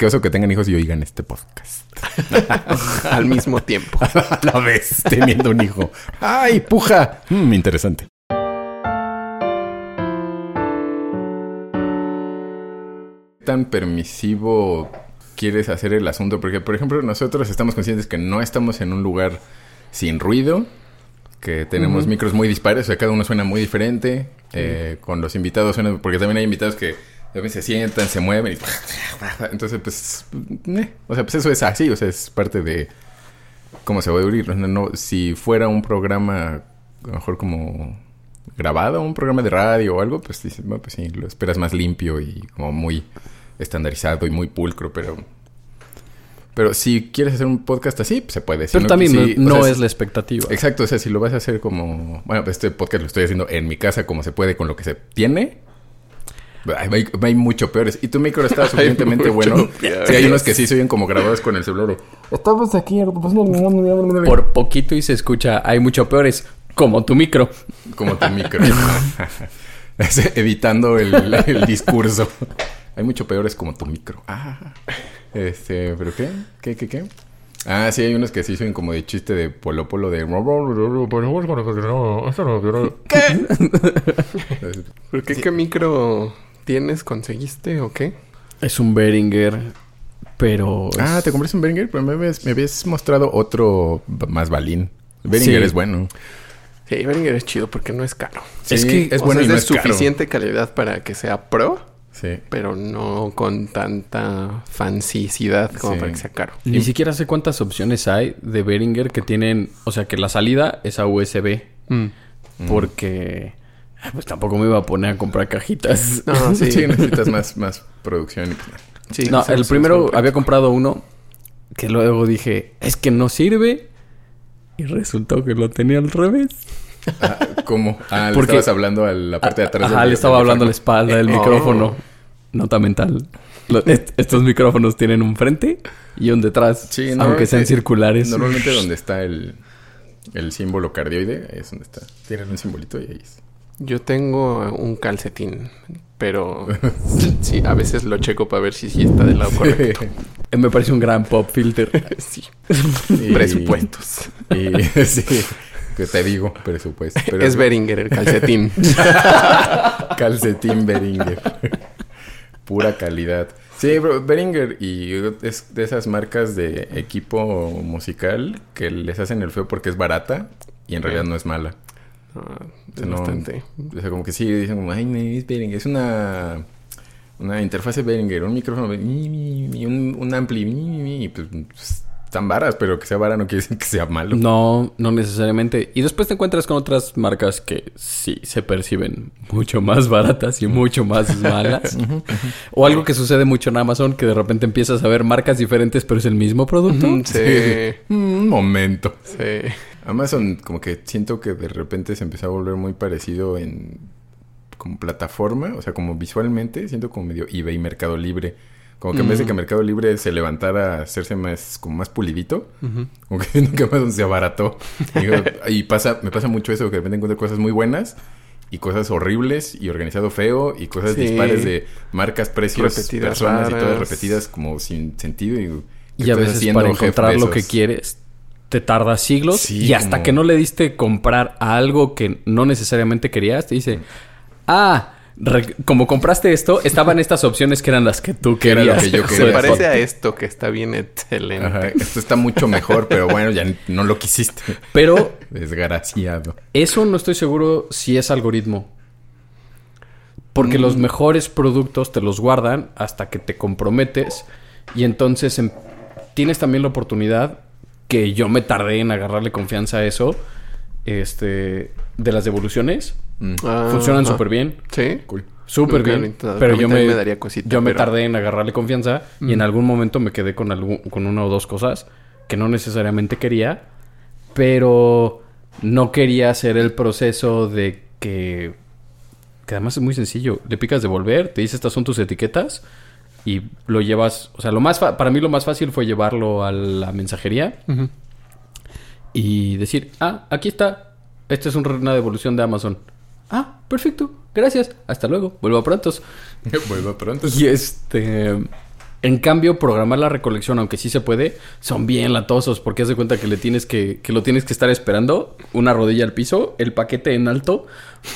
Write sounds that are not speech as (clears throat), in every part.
qué oso que tengan hijos y oigan este podcast. (laughs) Al mismo tiempo. (laughs) A la vez, teniendo un hijo. ¡Ay, puja! Mm, interesante. tan permisivo quieres hacer el asunto? Porque, por ejemplo, nosotros estamos conscientes que no estamos en un lugar sin ruido, que tenemos micros muy dispares, o sea, cada uno suena muy diferente. Eh, con los invitados suena, porque también hay invitados que veces se sientan, se mueven y... Entonces, pues, eh, o sea, pues eso es así, o sea, es parte de cómo se va a oír. No, no, si fuera un programa, a lo mejor como grabado, un programa de radio o algo, pues dices, bueno, pues sí, lo esperas más limpio y como muy estandarizado y muy pulcro, pero... Pero si quieres hacer un podcast así, pues se puede. Si Pero no, también si- no, o no sea, es la expectativa. Exacto, o sea, si lo vas a hacer como... Bueno, pues este podcast lo estoy haciendo en mi casa como se puede, con lo que se tiene. Hay, hay- hay mucho peores. Y tu micro está suficientemente bueno. peores. Sí, hay unos que sí se oyen como grabados con el celular. Estamos aquí... Por poquito y se escucha, hay mucho peores, como tu micro. Como tu micro. (laughs) Evitando el, el discurso. Hay mucho peores como tu micro. Ah. Este, ¿pero qué? ¿Qué, qué, qué? Ah, sí, hay unos que sí son como de chiste de polo polo de... ¿Por (laughs) qué, qué micro tienes? ¿Conseguiste o qué? Es un Behringer, pero... Ah, es- ¿te compraste un Behringer? Pero me habías, me habías mostrado otro más balín. Behringer Sí. es bueno. Sí, Behringer es chido porque no es caro. Es que- es O bueno sea, y no de es caro. suficiente calidad para que sea pro, Sí. pero no con tanta fancicidad como Sí. para que sea caro. Ni siquiera sé cuántas opciones hay de Behringer que tienen... O sea, que la salida es a USB. Mm. Porque... Pues tampoco me iba a poner a comprar cajitas. No, sí. (laughs) Sí, necesitas más, más producción. y Sí, no, el primero había comprado uno que luego dije, es que no sirve. Y resultó que lo tenía al revés. Ah, ¿Cómo? Ah, le Porque- estabas hablando a la parte de atrás. Ajá, del- le estaba hablando a la espalda del Oh. micrófono. Nota mental. Est- estos micrófonos tienen un frente y un detrás. Sí, no, aunque sean circulares. Normalmente donde está el, el símbolo cardioide, ahí es donde está. Tienen un simbolito y ahí es. Yo tengo un calcetín, pero (laughs) sí, a veces lo checo para ver si sí está del lado correcto. Eh, (laughs) Me parece un gran pop filter. (laughs) sí. Y- Presupuestos. Y, sí, que te digo, presupuesto. Pero es Beringer el calcetín. Calcetín Beringer. Pura calidad. Sí, Beringer y es de esas marcas de equipo musical que les hacen el feo porque es barata y en realidad no es mala. Ah, es no- bastante. O sea, como que sí, dicen como, ay, no, es Behringer. Es una, una interfase Behringer, un micrófono, mi, mi, mi, un, un ampli, mi, mi, mi, y pues, pues, están varas, pero que sea vara no quiere decir que sea malo. No, no necesariamente. Y después te encuentras con otras marcas que sí se perciben mucho más baratas y mucho más (laughs) malas. o algo que sucede mucho en Amazon, que de repente empiezas a ver marcas diferentes, pero es el mismo producto. Sí, (laughs) Un momento. sí. Amazon, como que siento que de repente se empezó a volver muy parecido en como plataforma, o sea, como visualmente, siento como medio eBay Mercado Libre. Como que en vez de que Mercado Libre se levantara a hacerse más, como más pulidito, como que (laughs) siento que Amazon se abarató. Y, digo, y pasa, me pasa mucho eso, que de repente encuentro cosas muy buenas y cosas horribles y organizado feo y cosas Sí. dispares de marcas, precios, Repetidas personas y todas repetidas como sin sentido. Y, ¿qué Y a veces para encontrar lo que quieres te tarda siglos Sí, y hasta como- que no le diste comprar a algo que no necesariamente querías, te dice, ah, como compraste esto, estaban (laughs) estas opciones que eran las que tú Que era lo querías. que yo (laughs) Se quería. parece a esto que está bien excelente. Ajá, esto está mucho mejor, pero bueno, ya no lo quisiste. Pero (laughs) Desgraciado. eso no estoy seguro si es algoritmo. Porque los Mm. mejores productos te los guardan hasta que te comprometes y entonces em- tienes también la oportunidad que yo me tardé en agarrarle confianza a eso, este, de las devoluciones. Mm. Ah, Funcionan súper bien. Sí. Cool. Súper bien. intentado. Pero yo me, me daría cosita, yo me pero- tardé en agarrarle confianza y en algún momento me quedé con, algún, con una o dos cosas que no necesariamente quería, pero no quería hacer el proceso de que, que además es muy sencillo. Le picas devolver, te dice estas son tus etiquetas y lo llevas, o sea, lo más fa- para mí lo más fácil fue llevarlo a la mensajería y decir, ah, aquí está, esta es un- una devolución de Amazon. Ah, perfecto, gracias, hasta luego, vuelvo a prontos. (laughs) Vuelvo pronto. Y este. En cambio, programar la recolección, aunque sí se puede, son bien latosos porque haz de cuenta que le tienes que, que lo tienes que estar esperando, una rodilla al piso, el paquete en alto,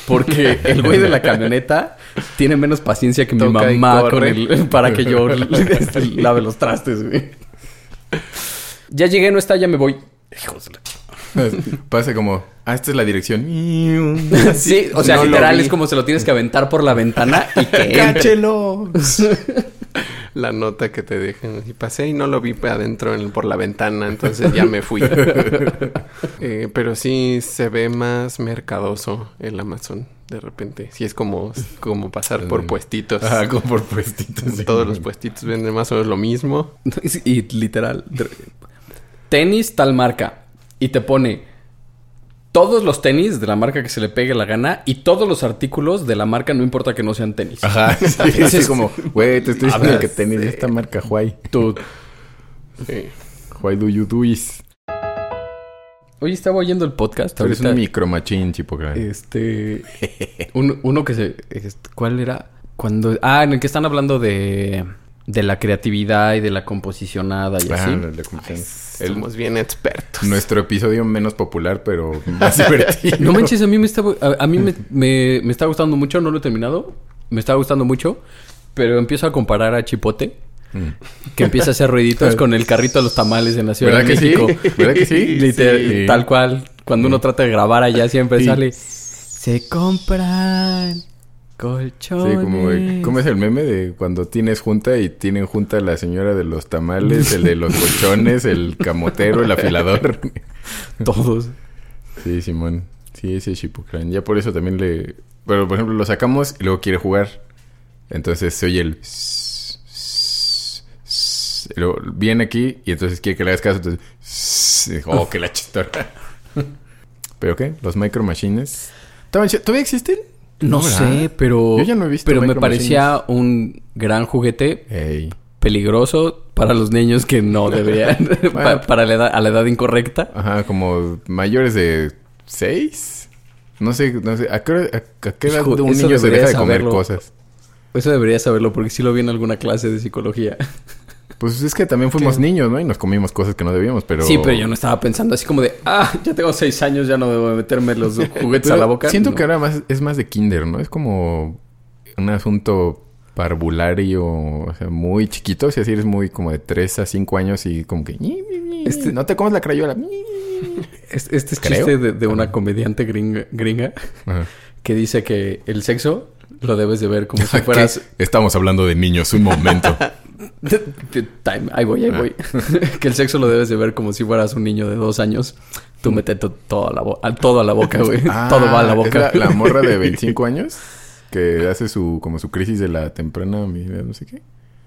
porque (laughs) el güey de la camioneta tiene menos paciencia que mi Toca mamá con corre. el, (laughs) para que yo (laughs) lave los trastes, güey. Ya llegué, no está, ya me voy. Hijos Pasa como, ah, esta es la dirección. Sí, o sea, No literal es como se lo tienes que aventar por la ventana y que. ¡Cáchelo! La nota que te dejan. Y pasé y no lo vi adentro en- por la ventana, entonces ya me fui. (laughs) (laughs) Eh, pero sí se ve más mercadoso el Amazon de repente. Sí es como, como pasar por Mm. puestitos. Ah, como por puestitos. sí. Todos los puestitos venden más o menos lo mismo. (laughs) Y literal. Tenis tal marca. Y te pone todos los tenis de la marca que se le pegue la gana y todos los artículos de la marca, no importa que no sean tenis. Ajá, (laughs) sí, así como, (laughs) güey, te estoy diciendo ver, que tenés esta marca, Huay. Tú- Sí. Why do you do this? Oye, estaba oyendo el podcast. Eres ahorita. un micromachín, grande. Este. un- uno que se. ¿Cuál era? Cuando. Ah, en el que están hablando de. De la creatividad y de la composicionada y Ah, así. la- la computación. El- Somos bien expertos. nuestro episodio menos popular, pero más (laughs) divertido. No manches, a mí me está, a, a mí me, me, me está gustando mucho, no lo he terminado. Me está gustando mucho, pero empiezo a comparar a Chipote, Mm. que empieza a hacer ruiditos (laughs) con el carrito de los tamales en la Ciudad ¿Verdad de que sí? México. ¿Verdad que sí? (laughs) Literal, Sí. Tal cual. Cuando uno trata de grabar allá siempre Sí. sale. Se compran colchones. Sí, como, ¿cómo es el meme de cuando tienes junta y tienen junta la señora de los tamales, el de los colchones, el camotero, el afilador? (laughs) Todos. Sí, Simón. Sí, ese es Shippuden. Ya por eso también le... Pero, por ejemplo, lo sacamos y luego quiere jugar. Entonces se oye el... viene aquí y entonces quiere que le hagas caso. Entonces... Oh, que la chistora. (laughs) ¿Pero qué? ¿Los Micro Machines? ¿Estaban chi- ¿Todavía existen? No, ¿verdad? sé, pero. Yo ya no he visto Pero me parecía un gran juguete Ey. peligroso para los niños que no (laughs) deberían. (laughs) pa- para la edad, a la edad incorrecta. Ajá, como mayores de seis. No sé, no sé. ¿A qué, hora- a- a qué edad Hijo, de un niño se deja de comer saberlo. cosas? Eso debería saberlo porque sí lo vi en alguna clase de psicología. (laughs) Pues es que también fuimos niños, ¿no? Y nos comimos cosas que no debíamos, pero... Sí, pero yo no estaba pensando así como de, ah, ya tengo seis años, ya no debo de meterme los (laughs) juguetes a la boca. Siento No. que ahora más, es más de kinder, ¿no? Es como un asunto parvulario, o sea, muy chiquito. Si así eres muy como de 3 a 5 años y como que... Este- No te comas la crayola. (laughs) Este, este es Creo. chiste de, de una comediante gringa, gringa que dice que el sexo lo debes de ver como si (laughs) ¿Qué? fueras... Estamos hablando de niños, un momento. (laughs) Time. Ahí voy, ahí Ah. voy. (laughs) que el sexo lo debes de ver como si fueras un niño de dos años. Tú mete to- todo a la, todo a la boca, güey. (laughs) Ah, todo va a la ¿es boca. la, la morra de 25 años que hace su como su crisis de la temprana no sé qué.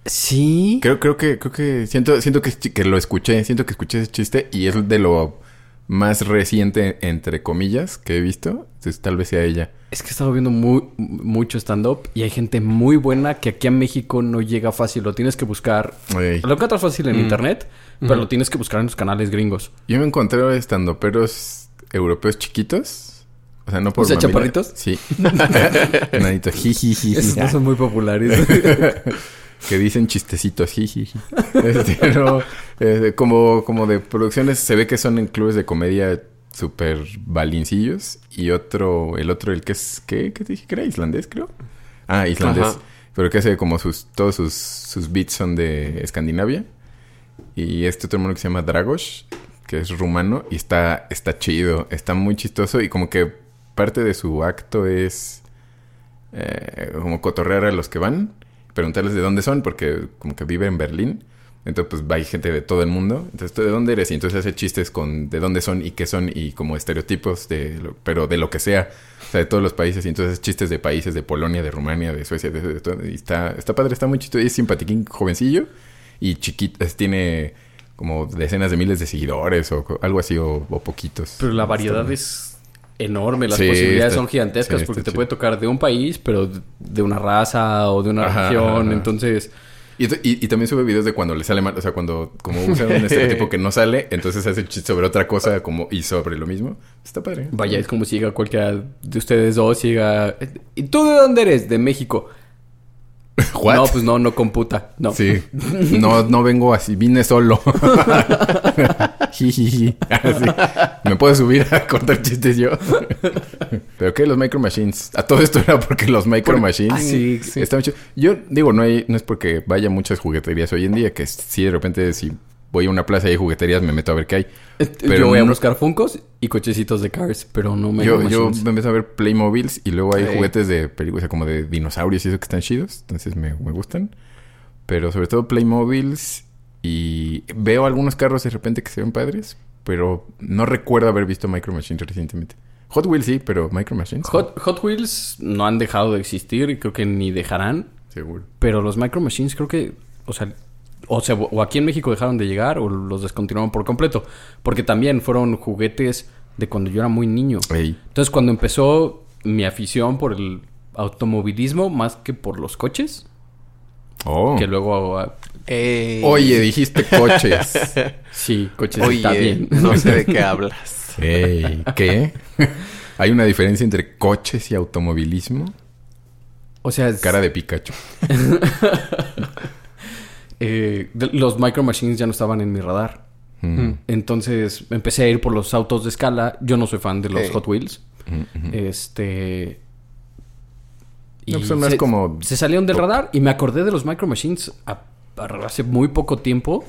Sí. Creo, creo que, creo que siento, siento que, que lo escuché, siento que escuché ese chiste y es de lo más reciente, entre comillas, que he visto. Entonces tal vez sea ella. Es que he estado viendo muy, mucho stand-up y hay gente muy buena que aquí en México no llega fácil. Lo tienes que buscar. Ey. Lo encuentras fácil en Mm. internet, pero lo tienes que buscar en los canales gringos. Yo me encontré estando peros europeos chiquitos. O sea, no por O sea. ¿chaparritos? Sí. (laughs) Nadito. Esos no son muy populares. (laughs) que dicen chistecitos, jijiji. Este, no, eh, como, como de producciones, se ve que son en clubes de comedia súper balincillos. Y otro, el otro, el que es, ¿qué? ¿Qué te dije que era? ¿Islandés, creo? Ah, islandés. Ajá. Pero que hace como sus, todos sus, sus beats son de Escandinavia. Y este otro hermano que se llama Dragos, que es rumano, y está, está chido, está muy chistoso. Y como que parte de su acto es eh, como cotorrear a los que van, preguntarles de dónde son, porque como que vive en Berlín. Entonces, pues hay gente de todo el mundo. Entonces, ¿tú de dónde eres? Y entonces hace chistes con de dónde son y qué son y como estereotipos de lo- pero de lo que sea. O sea, de todos los países. Y entonces chistes de países, de Polonia, de Rumania, de Suecia, de, de todo. Y está, está padre, está muy chistoso. Y es simpatiquín, jovencillo. Y chiquito, es- tiene como decenas de miles de seguidores o algo así o, o poquitos. pero la variedad Está- es enorme. Las Sí, posibilidades está- son gigantescas sí, porque te puede tocar de un país, pero de una raza o de una Ajá, región. ajá. Entonces, Y, y, y también sube videos de cuando le sale mal, o sea, cuando como usa un (laughs) estereotipo que no sale, entonces hace chiste sobre otra cosa como y sobre lo mismo. Está padre. vaya, es como si llega cualquiera de ustedes dos llega... ¿Y tú de dónde eres? De México. (laughs) ¿What? No, pues no, no computa. No. Sí. (laughs) No, no vengo así, vine solo. (laughs) Así. ¿Me puedo subir a contar chistes yo? Pero qué, los Micro Machines. A todo esto era porque los Micro Por- Machines Ah, sí, sí. están. Yo digo, no hay, no es porque vaya muchas jugueterías hoy en día, que sí de repente si voy a una plaza y hay jugueterías me meto a ver qué hay. Pero yo voy a no- buscar Funcos y cochecitos de Cars, pero no me Yo, yo me empiezo a ver Playmobiles y luego hay juguetes de películas, o sea, como de dinosaurios y eso que están chidos. Entonces me, me gustan. Pero sobre todo Playmobiles y veo algunos carros de repente que se ven padres, pero no recuerdo haber visto Micro Machines recientemente. Hot Wheels sí, pero Micro Machines. no. Hot, Hot Wheels no han dejado de existir y creo que ni dejarán. Seguro. Pero los Micro Machines creo que, o sea, o sea, o aquí en México dejaron de llegar o los descontinuaron por completo. Porque también fueron juguetes de cuando yo era muy niño. Ey. Entonces, cuando empezó mi afición por el automovilismo, más que por los coches, Oh. que luego, ah, Ey. Oye, dijiste coches. (laughs) sí, coches Oye, está bien. no sé de qué hablas. Ey, ¿qué? (laughs) ¿Hay una diferencia entre coches y automovilismo? O sea, es- Cara de Pikachu. (laughs) eh, los Micro Machines ya no estaban en mi radar. Mm. Entonces empecé a ir por los autos de escala. Yo no soy fan de los. Hot Wheels. Mm. Este. Y No, pues son más se, como- se salieron del radar y me acordé de los Micro Machines a- a- hace muy poco tiempo.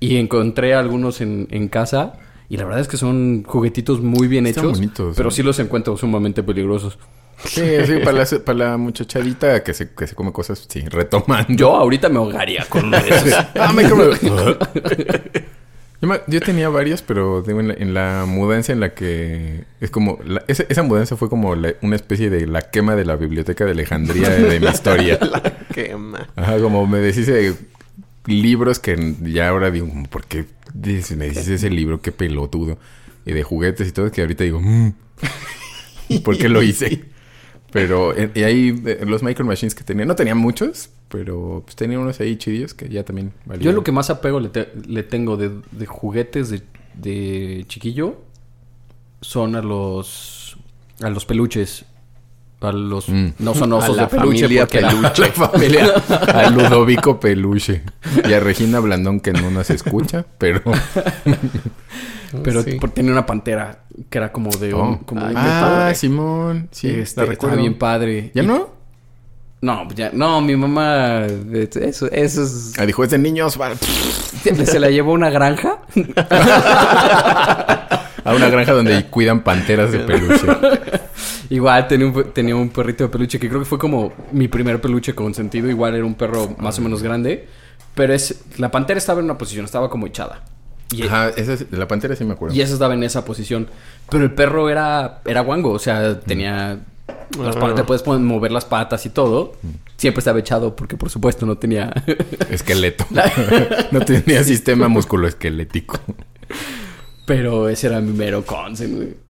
Y encontré algunos en, en casa. Y la verdad es que son juguetitos muy bien Están hechos. bonitos, pero ¿no? sí los encuentro sumamente peligrosos. Sí, sí, para la, para la muchachadita que se, que se come cosas, sí, retomando. Yo ahorita me ahogaría con uno de esos. Ah, me como- (laughs) yo, me- yo tenía varios, pero digo, en, la, en la mudanza en la que... Es como... la- esa, esa mudanza fue como la- una especie de la quema de la biblioteca de Alejandría de, de mi historia. (laughs) Quema. Ajá, como me deshice de libros que ya ahora digo, ¿por qué me deshice ese libro? Qué pelotudo. Y de juguetes y todo, que ahorita digo, "Mm, ¿por qué lo hice? Pero eh, y ahí eh, los Micro Machines que tenía, no tenía muchos, pero pues, tenía unos ahí chidillos que ya también valían. Yo lo que más apego le, te- le tengo de, de juguetes de, de chiquillo son a los a los peluches. A los Mm. no son A osos la de peluche familia A la (laughs) familia, a Ludovico Peluche y a Regina Blandón que no nos escucha, pero (laughs) pero Sí. por- tenía una pantera que era como de un, Oh. como de un ah, metal. Simón, sí, Este, la estaba recuerdo. bien padre. ¿Ya Y- no? No, pues ya, no, mi mamá eso eso es Ah, dijo, es de niños, va (laughs) se la llevó a una granja. a una granja donde cuidan panteras de peluche. Igual tenía un, tenía un perrito de peluche que creo que fue como mi primer peluche con sentido. Igual era un perro más o menos grande. Pero es la pantera estaba en una posición, estaba como echada. Y, Ajá, esa es, la pantera sí me acuerdo. y esa estaba en esa posición. Pero el perro era, era guango, o sea, tenía... Las patas, te puedes poner- mover las patas y todo. Siempre estaba echado porque, por supuesto, no tenía... (laughs) Esqueleto. (laughs) no tenía (laughs) sistema musculoesquelético. Pero ese era mi mero consen, güey.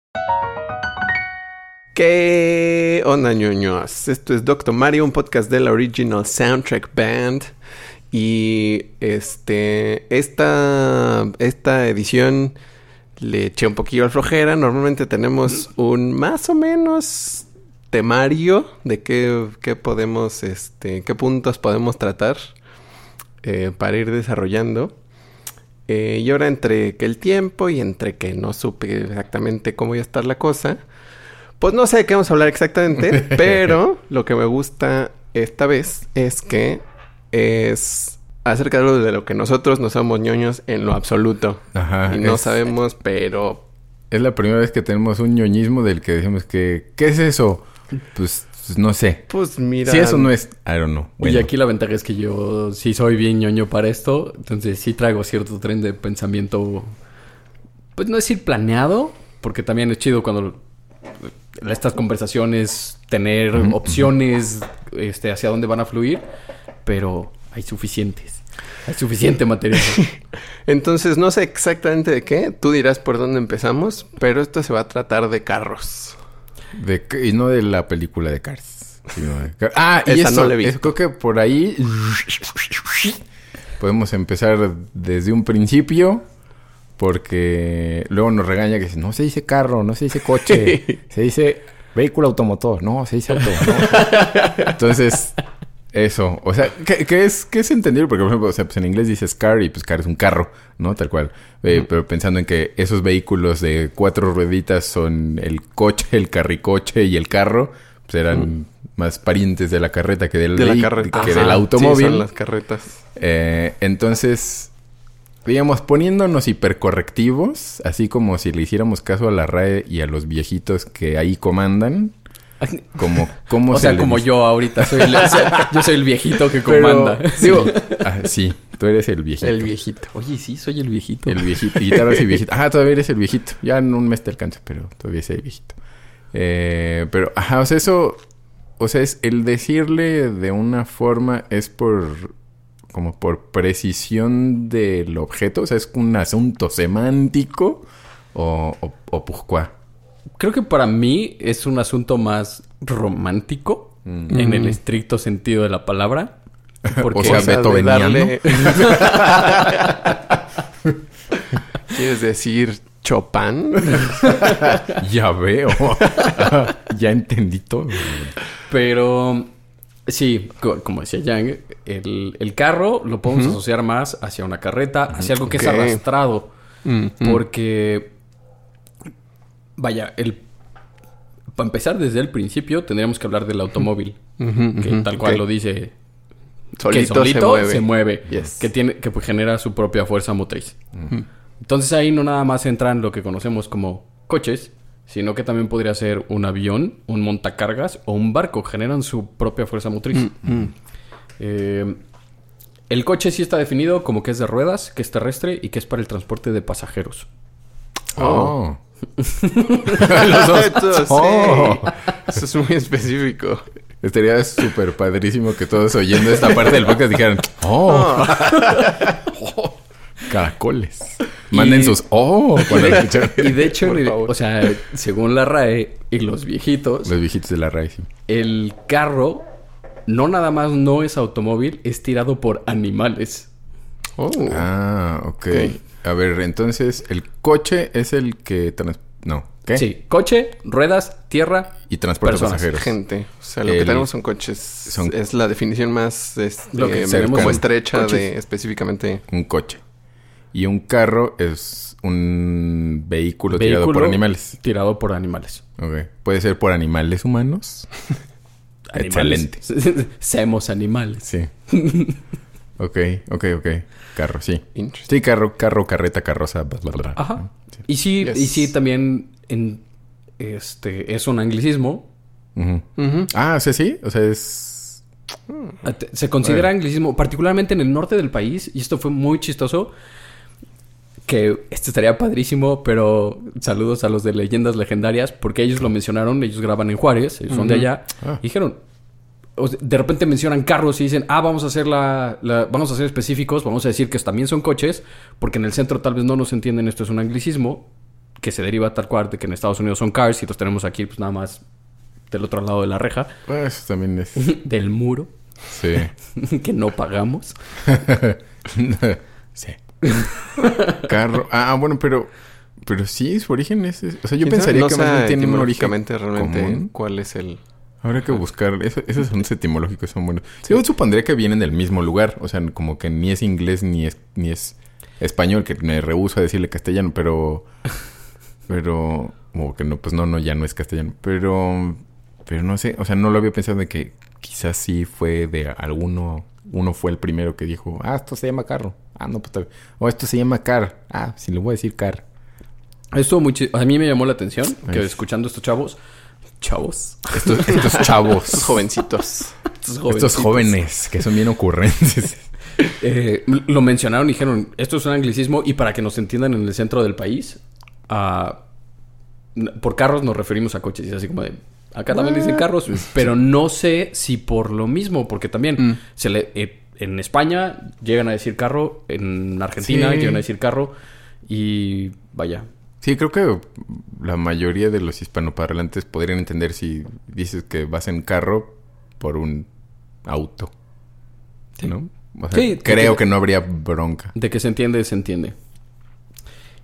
¿Qué onda, ñoños? Esto es Doctor Mario, un podcast de la Original Soundtrack Band. Y este, esta, esta edición le eché un poquillo al flojera. Normalmente tenemos un más o menos temario de qué, qué podemos, este, qué puntos podemos tratar eh, para ir desarrollando. Eh, y ahora entre que el tiempo y entre que no supe exactamente cómo iba a estar la cosa, pues no sé de qué vamos a hablar exactamente, (laughs) pero lo que me gusta esta vez es que es acerca de algo de lo que nosotros no somos ñoños en lo absoluto. Ajá. y no es, sabemos, pero es la primera vez que tenemos un ñoñismo del que decimos que... ¿Qué es eso? Pues, pues, no sé. pues mira. Si eso no es... I don't know. Bueno, Y aquí la ventaja es que yo sí soy bien ñoño para esto. Entonces sí traigo cierto tren de pensamiento. Pues no decir planeado. Porque también es chido cuando estas conversaciones tener opciones este, hacia dónde van a fluir. Pero hay suficientes. Hay suficiente material. (laughs) Entonces no sé exactamente de qué. Tú dirás por dónde empezamos, pero esto se va a tratar de carros. de que- y no de la película de Cars. sino de Car- ah, y Esa eso, no la es- creo que por ahí... Podemos empezar desde un principio... Porque luego nos regaña que dice, no se dice carro, no se dice coche, (laughs) se dice vehículo automotor, no, se dice auto. no". Entonces, Eso, o sea, que, que es, que es entendible, porque por ejemplo, o sea, pues en inglés dices car y pues car es un carro, ¿no? Tal cual. Eh, Pero pensando en que esos vehículos de cuatro rueditas son el coche, el carricoche y el carro, pues eran más parientes de la carreta que del, De la carreta. que Ajá, del Sí, automóvil. son las carretas. Eh, entonces, digamos, poniéndonos hipercorrectivos, así como si le hiciéramos caso a la RAE y a los viejitos que ahí comandan, como, como (laughs) o se sea, como yo ahorita. Soy el, (laughs) o sea, yo soy el viejito que Pero, comanda. (laughs) digo, ah, sí, tú eres el viejito. El viejito. Oye, sí, soy el viejito. El viejito. Y viejito. Ah, todavía eres el viejito. Ya en un mes te alcanza, pero todavía el viejito. Eh, pero, ajá, o sea, eso... O sea, es el decirle de una forma es por... Como por precisión del objeto. O sea, es un asunto semántico o... O, o pujcuá. Creo que para mí es un asunto más romántico Mm. en el estricto sentido de la palabra. (laughs) Porque O sea, O sea, de beethoveniano. darle- (laughs) ¿Quieres decir Chopin? (laughs) Ya veo. ya entendí todo. Pero sí, co- como decía Yang, el, el carro lo podemos asociar más hacia una carreta, hacia algo que es arrastrado. Mm, Porque, vaya, el para empezar desde el principio tendríamos que hablar del automóvil, que tal cual lo dice, Solito, que solito se mueve. Yes. que tiene que pues, genera su propia fuerza motriz. Entonces ahí no nada más entran lo que conocemos como coches, sino que también podría ser un avión, un montacargas o un barco, generan su propia fuerza motriz. Mm, Eh, el coche sí está definido como que es de ruedas, que es terrestre y que es para el transporte de pasajeros. Oh. (laughs) Los dos. Eso, Oh. sí. Eso es muy específico. Estaría súper padrísimo que todos oyendo esta parte del podcast dijeran, oh, Oh. (laughs) caracoles. Manden Y- sus, oh, cuando. (laughs) Y de hecho, el- o sea, según la RAE y los viejitos, Los viejitos de la raíz. sí. el carro no nada más no es automóvil, es tirado por animales. Oh. Ah, ok. Ok. A ver, entonces, el coche es el que... trans- No, ¿qué? Sí, coche, ruedas, tierra. Y transporte Personas. pasajeros. Gente. O sea, lo El- que tenemos son coches. son- Es la definición más este, Lo que como tenemos estrecha coches. de específicamente. Un coche. Y un carro es un vehículo, tirado por animales. Tirado por animales. Ok. Puede ser por animales humanos. (laughs) Excelente. (laughs) Animales. Seamos animales. Sí. (laughs) ok, ok, ok. Carro, sí. Sí, carro, carro, carreta, carroza, bla, bla, bla. Ajá. Sí. Y sí, Yes. y sí también en, este es un anglicismo. Ujú. Ah, o sea, sí. O sea, es... Ate- Se considera anglicismo, particularmente en el norte del país, y esto fue muy chistoso. Que esto estaría padrísimo, pero saludos a los de leyendas legendarias, porque ellos lo mencionaron, ellos graban en Juárez, ellos son de allá, Ah. y dijeron, o sea, de repente mencionan carros y dicen, ah, vamos a hacer la, la- vamos a ser específicos, vamos a decir que también son coches, porque en el centro tal vez no nos entienden, esto es un anglicismo, que se deriva tal cual de que en Estados Unidos son cars y los tenemos aquí, pues nada más del otro lado de la reja, Bueno, eso también es... (laughs) del muro, Sí. (laughs) que no pagamos. (laughs) sí. (laughs) Carro. Ah, bueno, pero... Pero sí, su origen es... O sea, yo pensaría no que más bien tiene un origen realmente común. cuál es el... Habrá que buscar. Eso- esos son etimológicos, son buenos. Yo supondría que vienen del mismo lugar. O sea, como que ni es inglés ni es, ni es español, que me rehuso a decirle castellano, pero. Pero. Como que no, pues no, no, ya no es castellano. Pero. Pero no sé. O sea, no lo había pensado de que quizás sí fue de alguno. Uno fue el primero que dijo, ah, esto se llama carro. Ah, no, pues. O esto se llama car. Ah, si le voy a decir car. Esto a mí me llamó la atención que Ay. escuchando estos chavos, chavos, Estos, estos (laughs) chavos. Estos jovencitos. estos, jóvenes que son bien ocurrentes. (laughs) eh, lo mencionaron y dijeron, esto es un anglicismo y para que nos entiendan en el centro del país, ah, por carros nos referimos a coches y es así como de, acá también dicen carros, pero no sé si por lo mismo, porque también Mm. se le, eh, en España llegan a decir carro, en Argentina Sí. llegan a decir carro y vaya, Sí, creo que la mayoría de los hispanoparlantes podrían entender si dices que vas en carro por un auto. ¿No? O sea, Sí, creo que- que no habría bronca. De que se entiende, se entiende.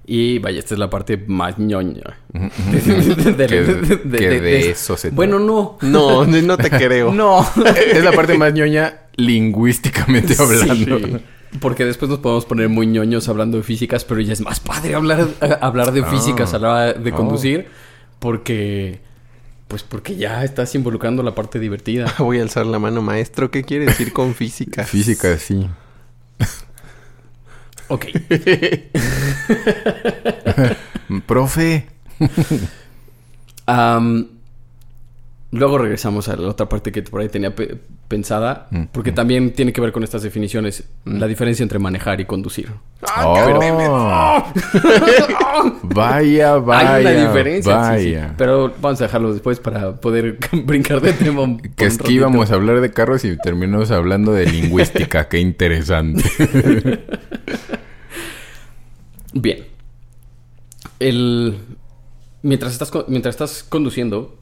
Y vaya, esta es la parte más ñoña. (laughs) de, Que- de- de- que de- de de- eso se Bueno, no. No, no te creo. (laughs) No. (laughs) es la parte más ñoña lingüísticamente hablando. Sí. Porque después nos podemos poner muy ñoños hablando de físicas, pero ya es más padre hablar, a- hablar de físicas a la hora de Oh. conducir. Porque. Pues porque ya estás involucrando la parte divertida. (laughs) Voy a alzar la mano, maestro. ¿Qué quiere decir con física? Física, sí. Ok. (laughs) Profe. Luego regresamos a la otra parte que por ahí tenía pensada. Mm, Porque también tiene que ver con estas definiciones. La diferencia entre manejar y conducir. Oh. vaya, (laughs) vaya. Hay una diferencia. sí, sí. Vaya. Pero vamos a dejarlo después para poder (laughs) brincar de tema. un- Que es que íbamos a hablar de carros y terminamos hablando de lingüística. Qué interesante. (laughs) Bien. El... Mientras estás, mientras estás conduciendo,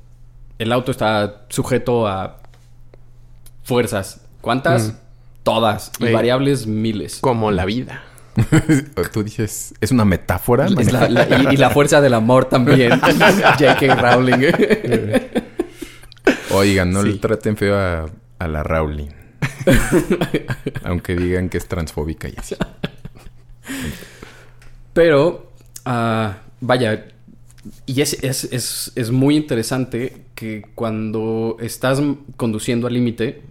el auto está sujeto a fuerzas. ¿Cuántas? Todas. Y variables miles. Como la vida. (laughs) Tú dices, ¿es una metáfora? Es la- la- y, y la fuerza del amor también. (laughs) (laughs) J.K. Rowling. Oigan, no le traten feo a, a la Rowling. Aunque digan que es transfóbica y así. Pero, ah, vaya, y es, es, es, es muy interesante que cuando estás conduciendo al límite,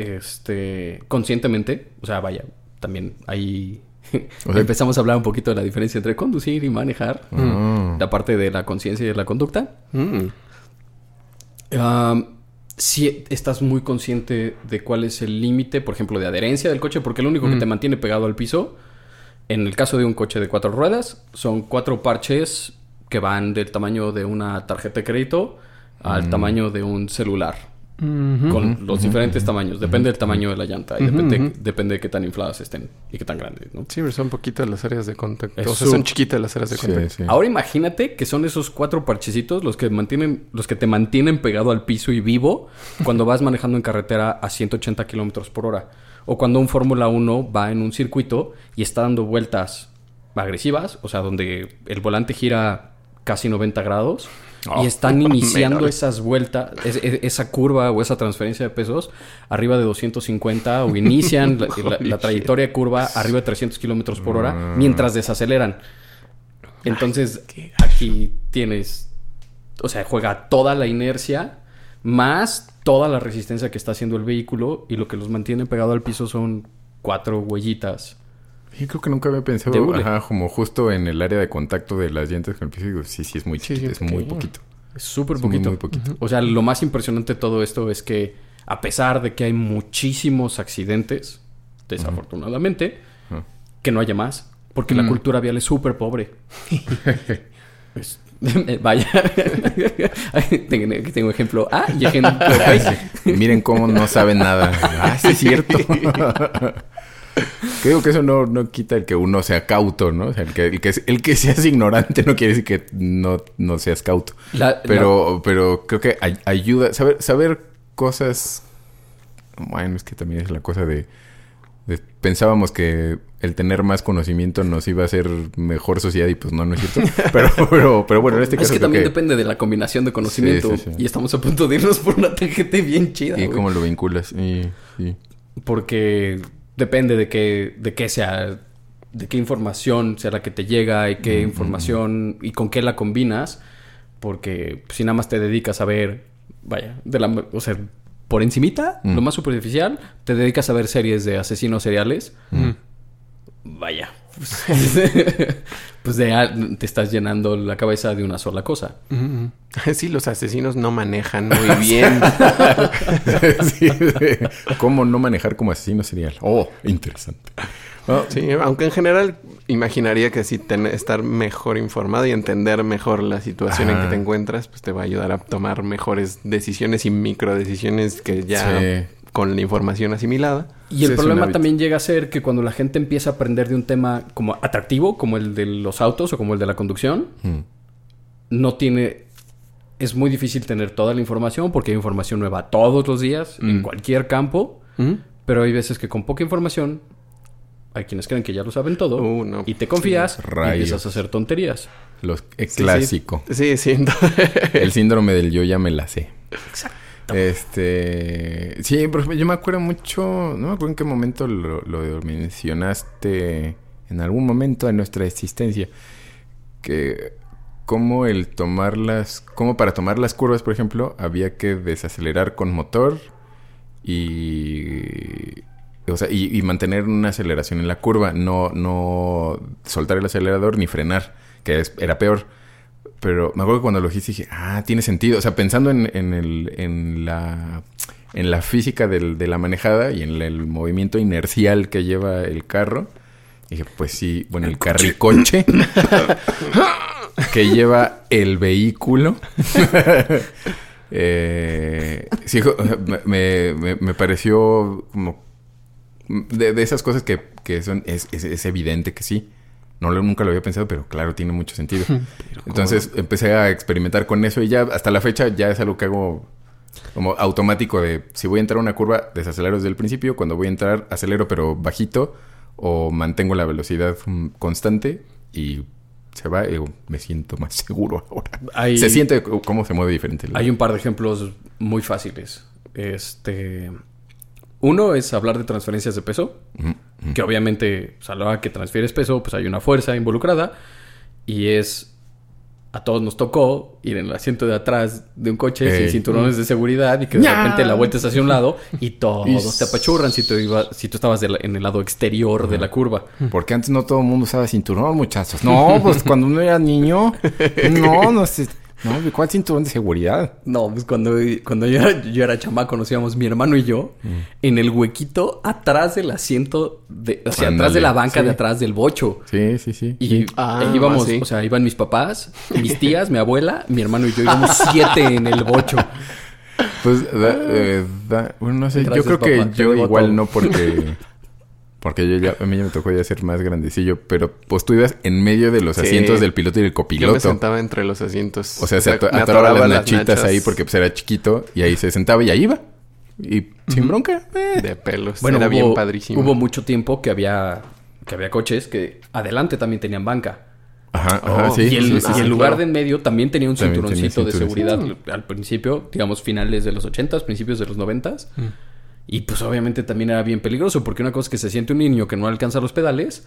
este, conscientemente, o sea, vaya, también ahí (laughs) O sea- empezamos a hablar un poquito de la diferencia entre conducir y manejar, Ah. la parte de la conciencia y de la conducta. Mm. Si estás muy consciente de cuál es el límite, por ejemplo, de adherencia del coche, porque lo único que te mantiene pegado al piso, en el caso de un coche de cuatro ruedas, son cuatro parches que van del tamaño de una tarjeta de crédito al tamaño de un celular. Con los diferentes tamaños. Depende del tamaño de la llanta y depende, depende de qué tan infladas estén y qué tan grandes, ¿no? Sí, pero son poquitas las áreas de contacto. O sea, son chiquitas las áreas de Sí, contacto. sí. Ahora imagínate que son esos cuatro parchecitos los que mantienen, los que te mantienen pegado al piso y vivo cuando vas manejando en carretera a 180 kilómetros por hora. O cuando un Fórmula 1 va en un circuito y está dando vueltas agresivas, o sea, donde el volante gira casi 90 grados. Oh, y están (laughs) iniciando menor. esas vueltas, es- es- esa curva o esa transferencia de pesos arriba de 250 o inician la, la- la trayectoria de curva arriba de 300 kilómetros por hora mientras desaceleran. Entonces, aquí tienes, o sea, juega toda la inercia más toda la resistencia que está haciendo el vehículo y lo que los mantiene pegado al piso son cuatro huellitas. Sí, creo que nunca había pensado, ajá, como justo en el área de contacto de las llantas con el piso. Digo, sí, sí, es muy chiquito, sí, es muy poquito. Es súper muy, poquito. muy poquito. O sea, lo más impresionante de todo esto es que a pesar de que hay muchísimos accidentes, desafortunadamente, que no haya más, porque la Mm. cultura vial es súper pobre. (laughs) Es- (laughs) Vaya, (laughs) tengo, tengo ejemplo A y ejemplo B. Miren cómo no saben nada. Ah, sí es cierto. Creo que eso no, no quita el que uno sea cauto, ¿no? O sea, el que, el que, el que seas ignorante no quiere decir que no, no seas cauto. La- Pero, pero creo que ay- ayuda. Saber, saber cosas. Bueno, es que también es la cosa de, de- Pensábamos que el tener más conocimiento nos iba a hacer mejor sociedad y pues no, no es cierto. (laughs) Pero, pero, pero bueno, en este Es caso que creo también que- depende de la combinación de conocimiento. Sí, sí, sí. Y estamos a punto de irnos por una tangente bien chida. ¿Y güey. cómo lo vinculas? Y, sí. Porque depende de qué, de qué sea, de qué información sea la que te llega y qué información y con qué la combinas. Porque si nada más te dedicas a ver, vaya, de la, o sea, por encimita, Mm. lo más superficial, te dedicas a ver series de asesinos seriales. Mm. Vaya, pues, (laughs) pues de, te estás llenando la cabeza de una sola cosa. Mm. (laughs) Sí, los asesinos no manejan muy (laughs) bien. Sí, ¿Cómo no manejar como asesino serial? Oh, interesante. Ah, Sí, aunque en general imaginaría que si ten- estar mejor informado y entender mejor la situación en que te encuentras, pues te va a ayudar a tomar mejores decisiones y microdecisiones que ya Sí. Con la información asimilada. Y el problema también llega a ser que cuando la gente empieza a aprender de un tema como atractivo, como el de los autos o como el de la conducción, mm. no tiene... Es muy difícil tener toda la información porque hay información nueva todos los días en Mm. cualquier campo, ¿Mm? pero hay veces que con poca información hay quienes creen que ya lo saben todo Uh, no. y te confías y empiezas a hacer tonterías. Los, el Sí, sí. clásico. Sí, sí. (laughs) El síndrome del yo ya me la sé. Este. Sí, ejemplo, yo me acuerdo mucho. No me acuerdo en qué momento lo, mencionaste. En algún momento de nuestra existencia. Que. Como el tomar las. Como para tomar las curvas, por ejemplo, había que desacelerar con motor. Y. O sea, y, mantener una aceleración en la curva. No, no soltar el acelerador ni frenar. Que era peor. Pero me acuerdo que cuando lo dijiste dije, ah, tiene sentido. O sea, pensando en, en, el, en la en la física de la manejada y en el, el movimiento inercial que lleva el carro, dije, pues sí, bueno, el carricoche que lleva el vehículo. (laughs) Eh, sí, me, me- me pareció como de, de esas cosas que, que son, es- es evidente que sí. No lo, nunca lo había pensado, pero claro, tiene mucho sentido. (laughs) Entonces empecé a experimentar con eso y ya hasta la fecha ya es algo que hago como automático de si voy a entrar a una curva, desacelero desde el principio, cuando voy a entrar acelero pero bajito o mantengo la velocidad mm, constante y se va y me siento más (laughs) seguro ahora. Hay- Se siente cómo se mueve diferente. el- Hay un par de ejemplos muy fáciles. Este. Uno es hablar de transferencias de peso. Que obviamente, o sea, a la hora que transfieres peso, pues hay una fuerza involucrada. Y es. A todos nos tocó ir en el asiento de atrás de un coche Ey. sin cinturones de seguridad y que de repente la vuelta es hacia un lado y todos Y- te apachurran si, te iba- si tú estabas la- en el lado exterior de la curva. Porque antes no todo el mundo usaba cinturón, muchachos. No, pues cuando uno era niño, no, no sé. No, ¿cuál cinturón de seguridad? No, pues cuando, cuando yo, era, yo era chamaco, nos íbamos mi hermano y yo Mm. en el huequito atrás del asiento, de, o sea, atrás de la banca sí. de atrás del bocho. Sí, sí, sí. Y Ah, ahí íbamos, sí. o sea, iban mis papás, (laughs) mis tías, mi abuela, mi hermano y yo íbamos (laughs) siete en el bocho. Pues, da- eh, da- bueno, no sé. Gracias, yo creo papá, que yo igual todo. no porque... (laughs) Porque yo ya, a mí ya me tocó ya ser más grandecillo. Pero pues tú ibas en medio de los Sí. asientos del piloto y del Yo me copiloto. sentaba entre los asientos. O sea, se ato- atoraba atoraba las nachitas nachas ahí porque pues era chiquito. Y ahí se sentaba y ahí iba. Y sin bronca. eh. De pelos. Bueno, Era hubo, bien padrísimo. hubo mucho tiempo que había, que había coches que adelante también tenían banca. Ajá, ajá, Oh, sí. y el, sí, sí, y sí. el lugar claro. de en medio también tenía un También tenía cinturoncito de seguridad al principio, digamos finales de los 80s, principios de los 90s. Y pues obviamente también era bien peligroso porque una cosa es que se siente un niño que no alcanza los pedales,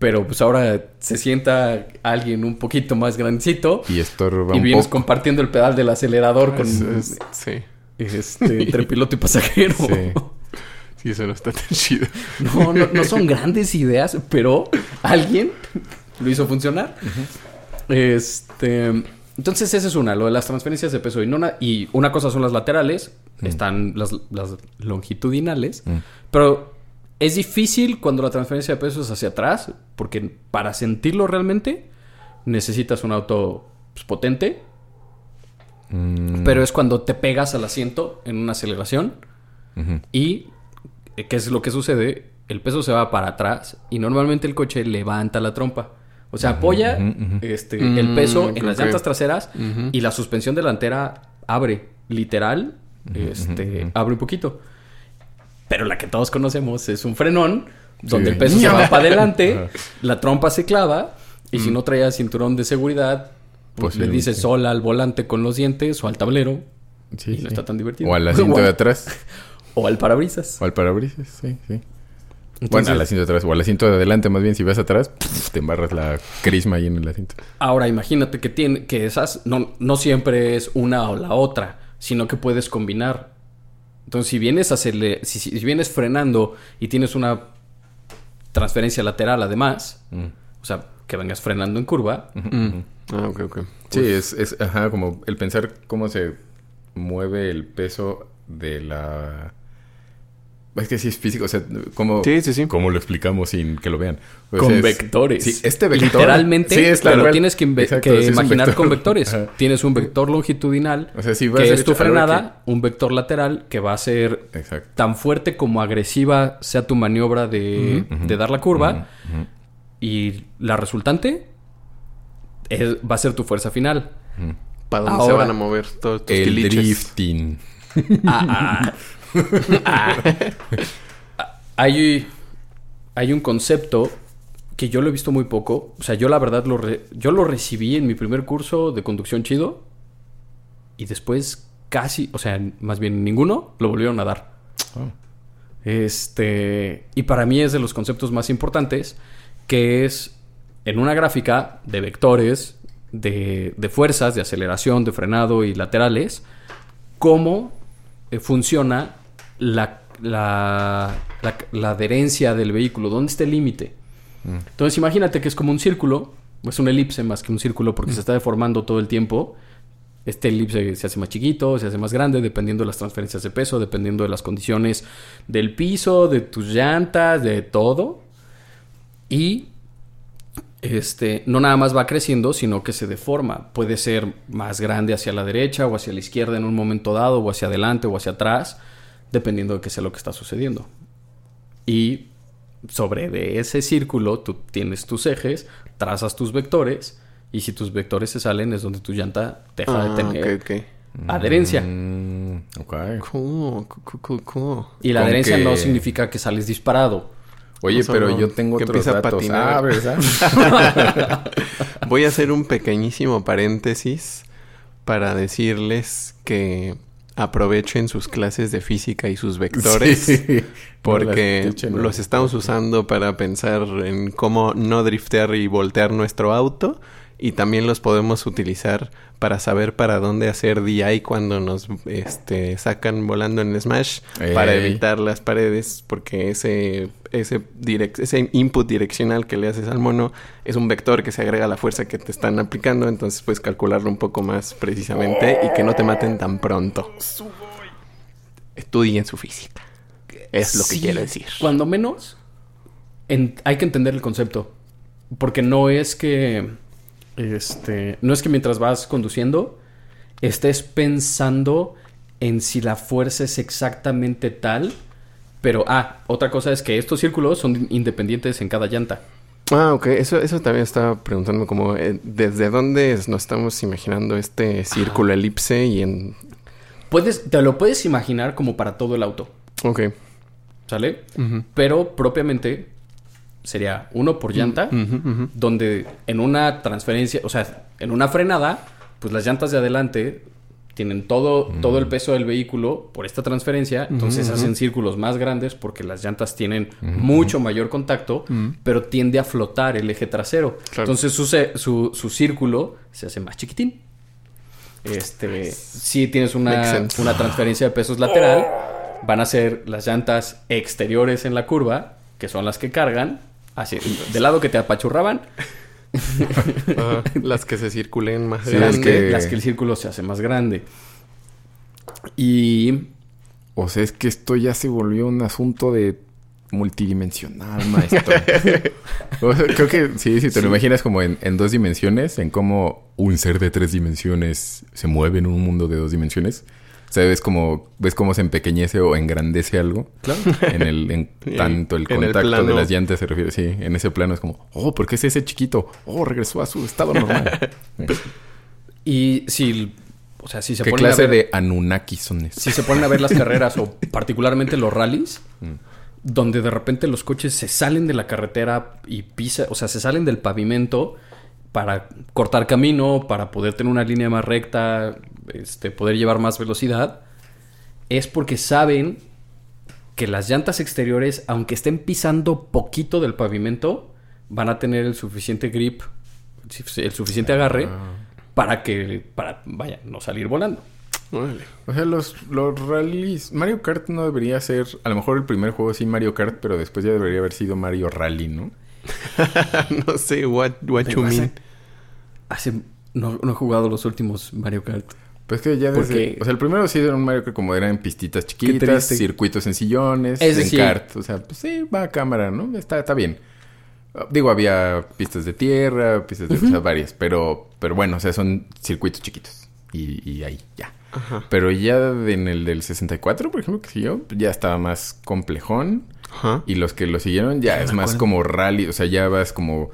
pero pues ahora se sienta alguien un poquito más grandecito Y estorba y vienes compartiendo el pedal del acelerador con Es- es- sí. este (laughs) entre piloto y pasajero. Sí. Sí, eso no está tan chido. No, no, no son (laughs) grandes ideas, pero alguien lo hizo funcionar. Este. Entonces, esa es una, lo de las transferencias de peso. Y, no y una cosa son las laterales, están las, las longitudinales, Mm. pero es difícil cuando la transferencia de peso es hacia atrás, porque para sentirlo realmente necesitas un auto pues, potente, Mm, pero es cuando te pegas al asiento en una aceleración. Y, eh, ¿qué es lo que sucede? El peso se va para atrás y normalmente el coche levanta la trompa. O sea, apoya este, Mm, el peso en las llantas traseras y la suspensión delantera abre, literal, este, abre un poquito. Pero la que todos conocemos es un frenón, donde Sí. el peso se va para adelante, (laughs) la trompa se clava y si no traía cinturón de seguridad, pues le dices sola al volante con los dientes o al tablero Sí, y sí. no está tan divertido. O al (laughs) asiento de atrás. O al parabrisas. O al parabrisas, sí, sí. Entonces- bueno, al asiento de atrás. O al asiento de adelante, más bien. Si vas atrás, pff, te embarras la crisma ahí en el asiento. Ahora imagínate que tiene que esas no, no siempre es una o la otra, sino que puedes combinar. Entonces, si vienes acele- si, si vienes frenando y tienes una transferencia lateral además, Mm. o sea, que vengas frenando en curva, Mm. Ah, ok, ok. Sí, es, es, ajá, como el pensar cómo se mueve el peso de la... Es que sí es físico, o sea, ¿cómo, Sí, sí, sí. ¿cómo lo explicamos sin que lo vean? O con es- vectores. Sí, este vector... Literalmente, Sí, es pero tienes que, Exacto, imaginar vector. con vectores. Ajá. Tienes un vector longitudinal, O sea, si vas que es tu frenada, un vector lateral que va a ser Exacto. tan fuerte como agresiva sea tu maniobra de, de dar la curva. Y la resultante es- va a ser tu fuerza final. ¿Para dónde se van a mover todos tus El drifting. (laughs) Ah, ah. Ah. (laughs) Hay hay un concepto que yo lo he visto muy poco. O sea, yo la verdad lo, re- yo lo recibí en mi primer curso de conducción chido. Y después casi, o sea, más bien ninguno lo volvieron a dar. Oh. Este, y para mí es de los conceptos más importantes, que es en una gráfica de vectores, de, de fuerzas, de aceleración, de frenado y laterales, cómo eh, funciona la, la, la- la adherencia del vehículo, dónde está el límite. Entonces imagínate que es como un círculo, es una elipse más que un círculo porque se está deformando todo el tiempo. Este elipse se hace más chiquito, se hace más grande, dependiendo de las transferencias de peso, dependiendo de las condiciones del piso, de tus llantas, de todo. Y este, no nada más va creciendo, sino que se deforma. Puede ser más grande hacia la derecha o hacia la izquierda en un momento dado, o hacia adelante o hacia atrás, dependiendo de qué sea lo que está sucediendo. Y sobre de ese círculo tú tienes tus ejes, trazas tus vectores, y si tus vectores se salen es donde tu llanta deja Ah, de tener ok, ok. adherencia. Mm, ok. Cool, cool, cool, cool. Y la adherencia que- no significa que sales disparado. Oye, O sea, pero no, yo tengo que otros a datos. patinar. Ah, ¿verdad? (laughs) Voy a hacer un pequeñísimo paréntesis para decirles que aprovechen sus clases de física y sus vectores. Sí. (laughs) Porque No los estamos usando para pensar en cómo no driftear y voltear nuestro auto. Y también los podemos utilizar para saber para dónde hacer DI cuando nos este, sacan volando en Smash. Para evitar las paredes. Porque ese, ese, direc- ese input direccional que le haces al mono es un vector que se agrega a la fuerza que te están aplicando. Entonces puedes calcularlo un poco más precisamente y que no te maten tan pronto. Estudien su física. Es lo que Sí, quiero decir. Cuando menos, en- hay que entender el concepto. Porque no es que. Este. No es que mientras vas conduciendo. Estés pensando en si la fuerza es exactamente tal. Pero, ah, otra cosa es que estos círculos son independientes en cada llanta. Ah, ok. Eso, eso también estaba preguntando como eh, desde dónde es- nos estamos imaginando este círculo elipse y en... Puedes, te lo puedes imaginar como para todo el auto. Ok. ¿Sale? Pero propiamente sería uno por llanta. Ujú, ujú. donde en una transferencia, o sea, en una frenada, pues las llantas de adelante tienen todo, todo el peso del vehículo por esta transferencia, entonces hacen círculos más grandes porque las llantas tienen mucho mayor contacto, pero tiende a flotar el eje trasero. Claro. Entonces su, su, su círculo se hace más chiquitín. Este, si tienes una, una transferencia de pesos lateral, van a ser las llantas exteriores en la curva, que son las que cargan, hacia, del lado que te apachurraban, (laughs) Ajá. Las que se circulen más Sí, que- las que el círculo se hace más grande. Y O sea, es que esto ya se volvió un asunto de multidimensional, maestro. (laughs) O sea, creo que sí, si te lo imaginas como en, en dos dimensiones, en cómo un ser de tres dimensiones se mueve en un mundo de dos dimensiones. Sea, ves como, ves cómo se empequeñece o engrandece algo. Claro. En el, en (laughs) tanto el contacto de las llantas se refiere. Sí, en ese plano es como, oh, ¿por qué es ese chiquito? Oh, regresó a su estado normal. (laughs) Y si, o sea, si se ¿Qué ponen clase a ver, de Anunnaki son esos? si se ponen a ver las (laughs) carreras o particularmente los rallies, Mm. donde de repente los coches se salen de la carretera y pisa, o sea, se salen del pavimento para cortar camino, para poder tener una línea más recta, este, poder llevar más velocidad, es porque saben que las llantas exteriores, aunque estén pisando poquito del pavimento, van a tener el suficiente grip, el suficiente agarre para que, para, vaya, no salir volando. O sea, los, los rallies... Mario Kart no debería ser... A lo mejor el primer juego sí Mario Kart, pero después ya debería haber sido Mario Rally, ¿no? (laughs) no sé, what, what you mean. Hace, no, no he jugado los últimos Mario Kart. Pues que ya desde... Porque- O sea, el primero sí era un Mario Kart como eran pistitas chiquitas, circuitos sencillones, Ese en sí. kart. O sea, pues sí, va a cámara, ¿no? Está, está bien. Ah, Digo, había pistas de tierra, pistas de... O sea, varias. Pero, pero bueno, o sea, son circuitos chiquitos. Y, y ahí, ya. Ajá. Pero ya en el del 64, por ejemplo, que siguió, ya estaba más complejón. Ajá. Y los que lo siguieron ya me es más acuerdo. como rally, o sea, ya vas como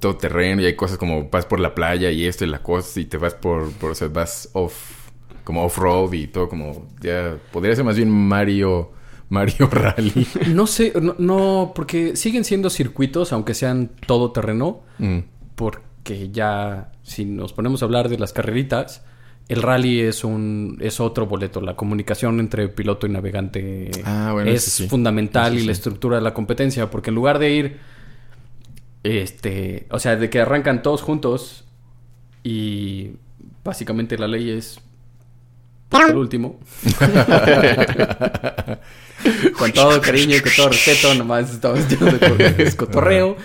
todo terreno y hay cosas como vas por la playa y esto y la cosa y te vas por, por o sea, vas off, como off-road y todo como ya podría ser más bien Mario, (laughs) Mario Rally. No sé, no, no, porque siguen siendo circuitos, aunque sean todo terreno, Mm. porque ya, si nos ponemos a hablar de las carreritas, el rally es un es otro boleto. La comunicación entre piloto y navegante Ah, bueno, es sí. fundamental y la estructura de la competencia, porque en lugar de ir, este, o sea, de que arrancan todos juntos y básicamente la ley es el último. (laughs) con todo cariño y con todo respeto, nomás estamos de (laughs) cotorreo.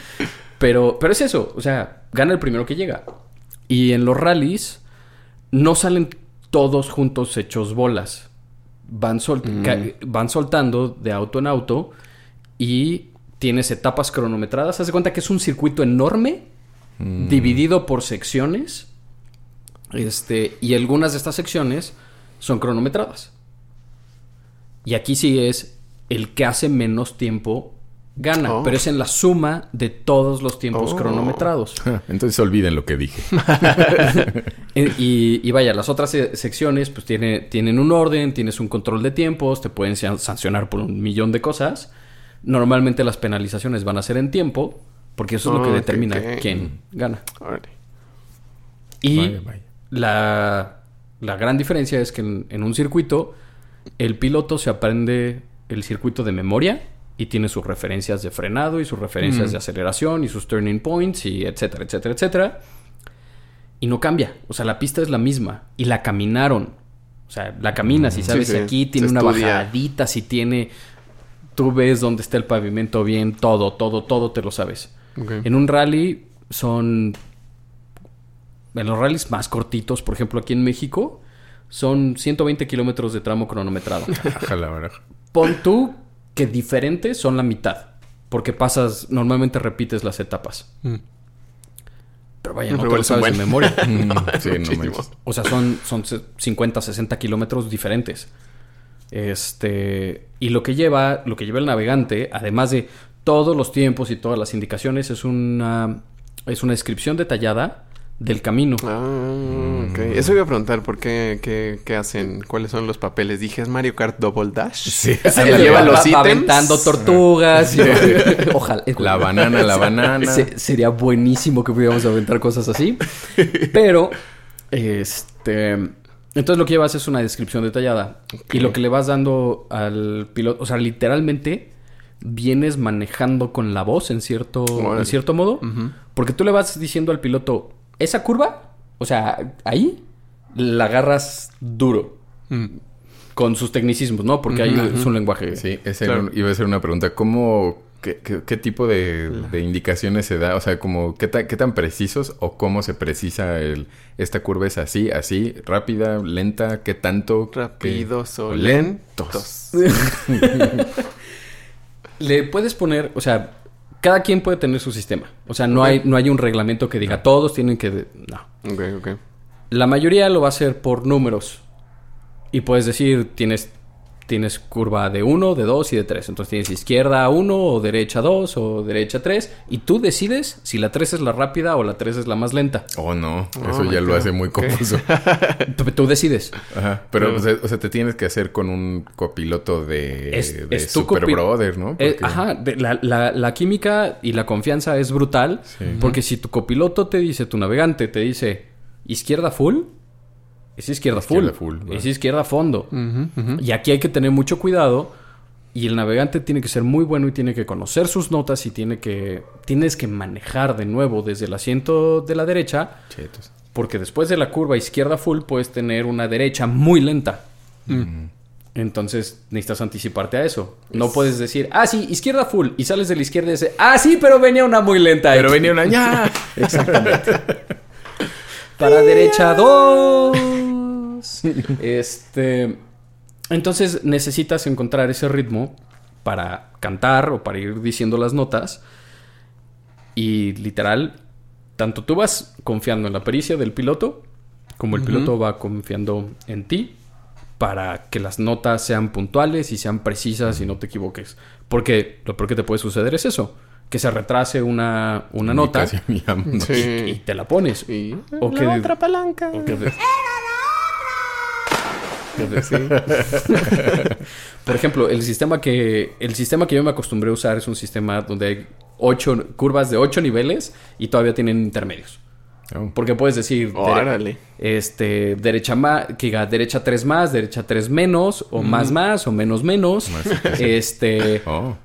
Pero, pero es eso, o sea, gana el primero que llega. Y en los rallies no salen todos juntos hechos bolas. Van, sol- ca- van soltando de auto en auto y tienes etapas cronometradas. Haz de cuenta que es un circuito enorme, dividido por secciones. Este, y algunas de estas secciones son cronometradas. Y aquí sí es el que hace menos tiempo gana, Oh. pero es en la suma de todos los tiempos Oh. cronometrados. (laughs) Entonces olviden lo que dije. (laughs) Eh, Y, y vaya, las otras eh, secciones pues tiene, tienen un orden, tienes un control de tiempos, te pueden san- sancionar por un millón de cosas. Normalmente las penalizaciones van a ser en tiempo, porque eso es lo que determina quién gana. Órale. Y Vaya, vaya. La, la gran diferencia es que en, en un circuito el piloto se aprende el circuito de memoria y tiene sus referencias de frenado y sus referencias Mm. de aceleración y sus turning points y etcétera, etcétera, etcétera. Y no cambia. O sea, la pista es la misma y la caminaron. O sea, la caminas y Mm, sabes sí, si sí. aquí tiene Se una estudia. bajadita, si tiene... Tú ves dónde está el pavimento bien, todo, todo, todo te lo sabes. En un rally son. En los rallies más cortitos, por ejemplo, aquí en México, son 120 kilómetros de tramo cronometrado. (laughs) Pon tú que diferentes son la mitad. Porque pasas, normalmente repites las etapas. Mm. Pero vaya, Pero no te igual lo sabes de memoria. (laughs) Mm, sí, no. O sea, son, son se- 50, 60 kilómetros diferentes. Este. Y lo que lleva, lo que lleva el navegante, además de todos los tiempos y todas las indicaciones, es una. Es una descripción detallada del camino. Ah, ok. Eso iba a preguntar, ¿por qué, qué, qué hacen? ¿Cuáles son los papeles? Dije, ¿es Mario Kart Double Dash? Sí. (laughs) Se (laughs) Va- lleva va- los ítems. aventando tortugas. y- (laughs) Ojalá. La banana, la banana. Se- sería buenísimo que pudiéramos aventar cosas así. Pero, este. Entonces lo que llevas es una descripción detallada. Y lo que le vas dando al piloto. O sea, literalmente vienes manejando con la voz en cierto, en cierto modo. Porque tú le vas diciendo al piloto, esa curva, o sea, ahí la agarras duro. Mm. Con sus tecnicismos, ¿no? Porque ahí Ujú, es un lenguaje. Sí, ese Claro. era- iba a ser una pregunta. ¿Cómo, qué, qué- qué tipo de, de indicaciones se da? O sea, como, ¿qué, ta- qué tan precisos o cómo se precisa el, esta curva es así, así, rápida, lenta, qué tanto? Rápidos o lentos. (laughs) Le puedes poner, o sea, cada quien puede tener su sistema. O sea, no, hay, no hay un reglamento que diga todos tienen que... No. Ok, ok. La mayoría lo va a hacer por números. Y puedes decir, tienes, tienes curva de 1, de 2 y de 3. Entonces tienes izquierda 1 o derecha 2 o derecha 3. Y tú decides si la 3 es la rápida o la 3 es la más lenta. Oh, no. Oh, Eso ya lo God. hace muy confuso. (laughs) Tú, tú decides. Ajá. Pero, Claro. o, sea, o sea, te tienes que hacer con un copiloto de, Es- de es Super copi- Brother, ¿no? Eh, Porque- ajá, de- la, la- la química y la confianza es brutal. Porque si tu copiloto te dice, tu navegante te dice izquierda full, es izquierda, Izquierda full. full, es izquierda fondo. Y aquí hay que tener mucho cuidado. Y el navegante tiene que ser muy bueno y tiene que conocer sus notas y tiene que. Tienes que manejar de nuevo desde el asiento de la derecha. Chetos. Porque después de la curva izquierda full puedes tener una derecha muy lenta. Mm. Entonces necesitas anticiparte a eso. No puedes decir, ah, sí, izquierda full. Y sales de la izquierda y dices, ah, sí, pero venía una muy lenta. Pero venía una ya. (laughs) Exactamente. (laughs) Para derecha dos. Este. Entonces necesitas encontrar ese ritmo para cantar o para ir diciendo las notas. Y literal, tanto tú vas confiando en la pericia del piloto, como el piloto va confiando en ti para que las notas sean puntuales y sean precisas y no te equivoques. Porque lo peor que te puede suceder es eso, que se retrase una, una nota y te la pones. Y O la que- otra palanca. O que de- (laughs) (laughs) Sí. (laughs) Por ejemplo, el sistema que el sistema que yo me acostumbré a usar es un sistema donde hay ocho curvas de ocho niveles y todavía tienen intermedios. Oh. Porque puedes decir dere- este derecha más, que diga derecha 3 más, derecha 3 menos o más más o menos menos. este Oh.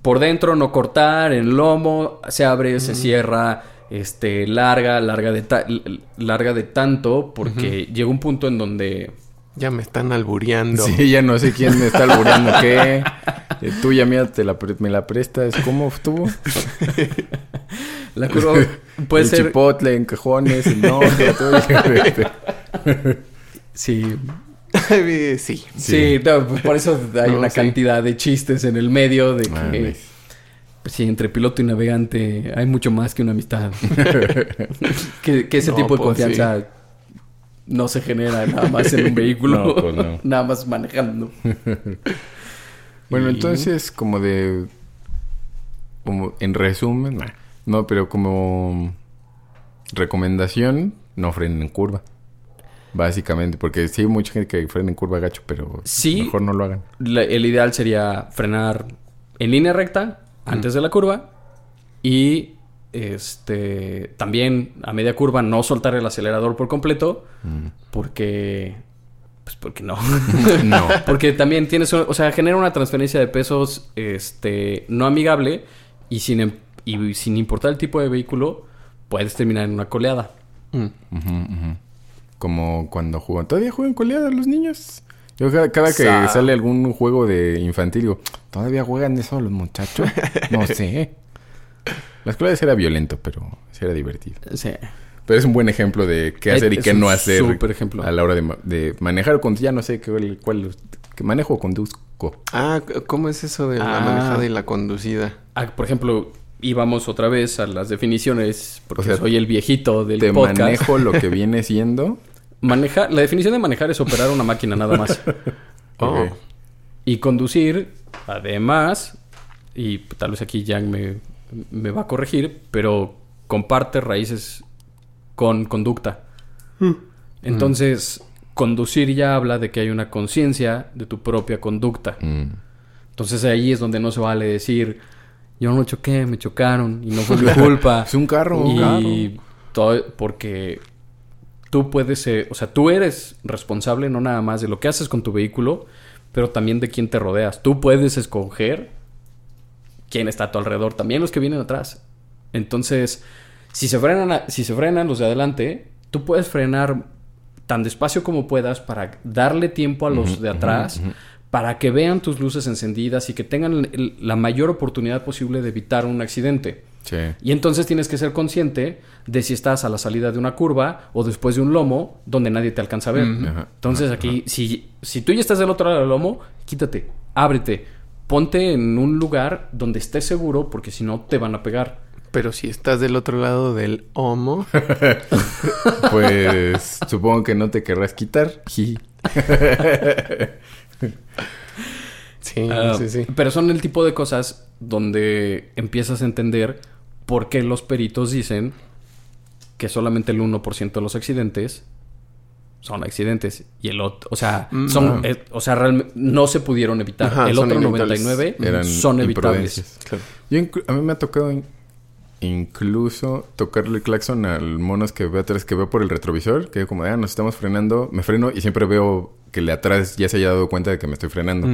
por dentro no cortar, en lomo se abre, se cierra, este larga, larga de larga de tanto porque llega un punto en donde Ya me están albureando. Sí, ya no sé quién me está alburando qué. Eh, tuya mía te la me la prestas. ¿Cómo estuvo? la curva puede el ser chipotle en cajones. el No, (laughs) tú- sí, sí. Sí, Sí. no, pues por eso hay No, una sí. cantidad de chistes en el medio de que, Ah, pues sí, entre piloto y navegante hay mucho más que una amistad. (laughs) que, que ese No, tipo de pues, confianza no se genera nada más en un vehículo, (laughs) No, pues, no. (laughs) nada más manejando. (laughs) Bueno, Y- entonces, como de. Como en resumen, nah, no, pero como recomendación, no frenen en curva. Básicamente, porque sí hay mucha gente que frena en curva gacho, pero Sí. mejor no lo hagan. La- el ideal sería frenar en línea recta antes de la curva y este también a media curva no soltar el acelerador por completo porque pues porque no. (laughs) No. (laughs) Porque también tienes, un- o sea, genera una transferencia de pesos este no amigable y sin em- y sin importar el tipo de vehículo puedes terminar en una coleada. Mm. Como cuando juegan. ¿Todavía juegan coleada los niños? Yo cada, cada que Sa- sale algún juego de infantil digo, ¿todavía juegan eso los muchachos? No (laughs) sé. Las coleadas era violento, pero sí era divertido. Sí. Pero es un buen ejemplo de qué Es- hacer y qué no hacer súper ejemplo. a la hora de, de manejar o conducir. Ya no sé qué, cuál, qué manejo o conduzco. Ah, ¿cómo es eso de la Ah. manejada y la conducida? Ah, por ejemplo, íbamos otra vez a las definiciones porque O sea, soy el viejito del Te podcast. manejo lo que (laughs) viene siendo. Manejar, la definición de manejar es operar una máquina nada más. (laughs) Oh. Y conducir, además, y tal vez aquí Yang me, me va a corregir, pero comparte raíces con conducta. Entonces, conducir ya habla de que hay una conciencia de tu propia conducta. Mm. Entonces ahí es donde no se vale decir, yo no choqué, me chocaron y no fue mi (laughs) culpa. Es un carro, un y todo porque tú puedes ser, o sea, tú eres responsable no nada más de lo que haces con tu vehículo, pero también de quién te rodeas. Tú puedes escoger quién está a tu alrededor, también los que vienen atrás. Entonces, si se frenan, si se frenan los de adelante, tú puedes frenar tan despacio como puedas para darle tiempo a los de atrás, para que vean tus luces encendidas y que tengan el- la mayor oportunidad posible de evitar un accidente. Sí. Y entonces tienes que ser consciente de si estás a la salida de una curva o después de un lomo donde nadie te alcanza a ver. Entonces aquí, si, si tú ya estás del otro lado del lomo, quítate, ábrete, ponte en un lugar donde estés seguro porque si no te van a pegar. Pero si estás del otro lado del homo, (laughs) Pues supongo que no te querrás quitar. (laughs) Sí, Ah, sí, sí. Pero son el tipo de cosas donde empiezas a entender por qué los peritos dicen que solamente el 1% de los accidentes son accidentes y el otro, o sea, Mm. son, Ah. eh, o sea, realmente no se pudieron evitar. Ajá, el otro inevitables. 99 Eran son evitables. Claro. Yo a mí me ha tocado in- incluso tocarle el claxon al monos que veo atrás, que veo por el retrovisor, que como, ah, nos estamos frenando, me freno y siempre veo que el de atrás ya se haya dado cuenta de que me estoy frenando.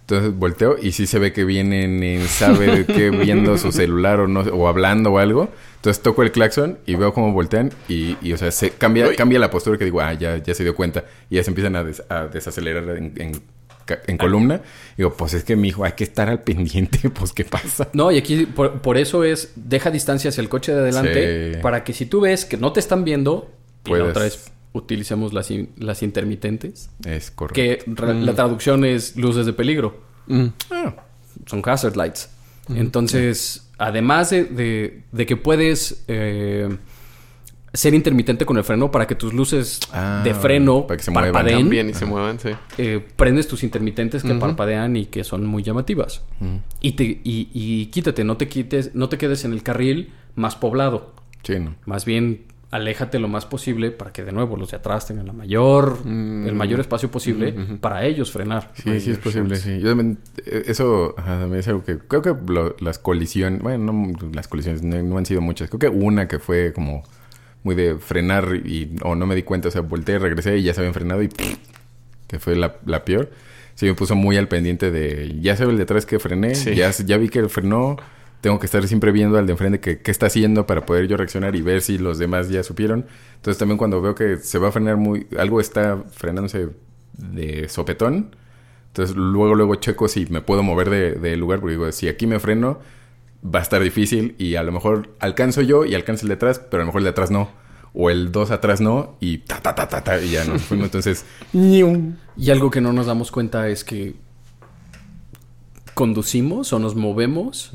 Entonces volteo y sí se ve que vienen en sabe (laughs) de qué viendo su celular o no o hablando o algo. Entonces toco el claxon y veo cómo voltean y, y, o sea, se cambia, cambia la postura que digo, ah, ya, ya se dio cuenta. Y ya se empiezan a, des- a desacelerar en, en, ca- en columna. digo, pues es que mi hijo hay que estar al pendiente, (laughs) pues qué pasa. No, y aquí por, por eso es deja distancia hacia el coche de adelante Sí. para que si tú ves que no te están viendo, y la Puedes- otra vez utilicemos las, in- las intermitentes, Es correcto. que la traducción es luces de peligro. Mm. Ah, son hazard lights. Entonces, además de, de- de que puedes eh, ser intermitente con el freno para que tus luces Ah, de freno para que se muevan. parpadeen, También y se muevan, sí. eh, prendes tus intermitentes que parpadean y que son muy llamativas. Y, te, y, y quítate, no te quites, no te quedes en el carril más poblado. sí, no. Más bien aléjate lo más posible para que de nuevo los de atrás tengan la mayor, Mm. el mayor espacio posible ujú. para ellos frenar. Sí, sí es posible, sí. Yo también, eh, eso ajá, también es algo que creo que lo- las colisiones, bueno, no, las colisiones no, no han sido muchas. Creo que una que fue como muy de frenar y o no me di cuenta, o sea, volteé, regresé y ya se habían frenado y que fue la, la peor. Sí me puso muy al pendiente de ya se ve el de atrás que frené, Sí. ya, ya vi que frenó, tengo que estar siempre viendo al de enfrente que qué está haciendo para poder yo reaccionar y ver si los demás ya supieron. Entonces también cuando veo que se va a frenar muy, algo está frenándose de sopetón, entonces luego luego checo si me puedo mover de, de lugar porque digo, si aquí me freno va a estar difícil y a lo mejor alcanzo yo y alcanza el de atrás, pero a lo mejor el de atrás no. O el dos atrás no y ta ta ta ta ta y ya nos fuimos. Entonces. (laughs) Y algo que no nos damos cuenta es que conducimos o nos movemos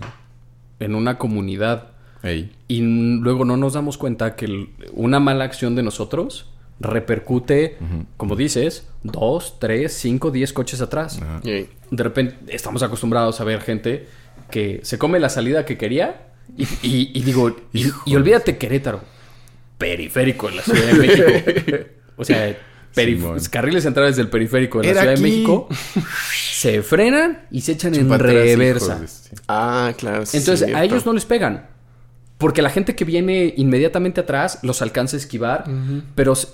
en una comunidad Ey. y luego no nos damos cuenta que una mala acción de nosotros repercute, como dices, dos, tres, cinco, diez coches atrás. De repente estamos acostumbrados a ver gente que se come la salida que quería y, y- y digo, y, y olvídate Querétaro, periférico en la Ciudad de México. (laughs) o sea. Carriles centrales del periférico de la Era Ciudad aquí. de México se frenan y se echan en atrás, reversa. hijos de- sí. Ah, claro. sí, Entonces, a cierto. ellos no les pegan. Porque la gente que viene inmediatamente atrás los alcanza a esquivar, pero se,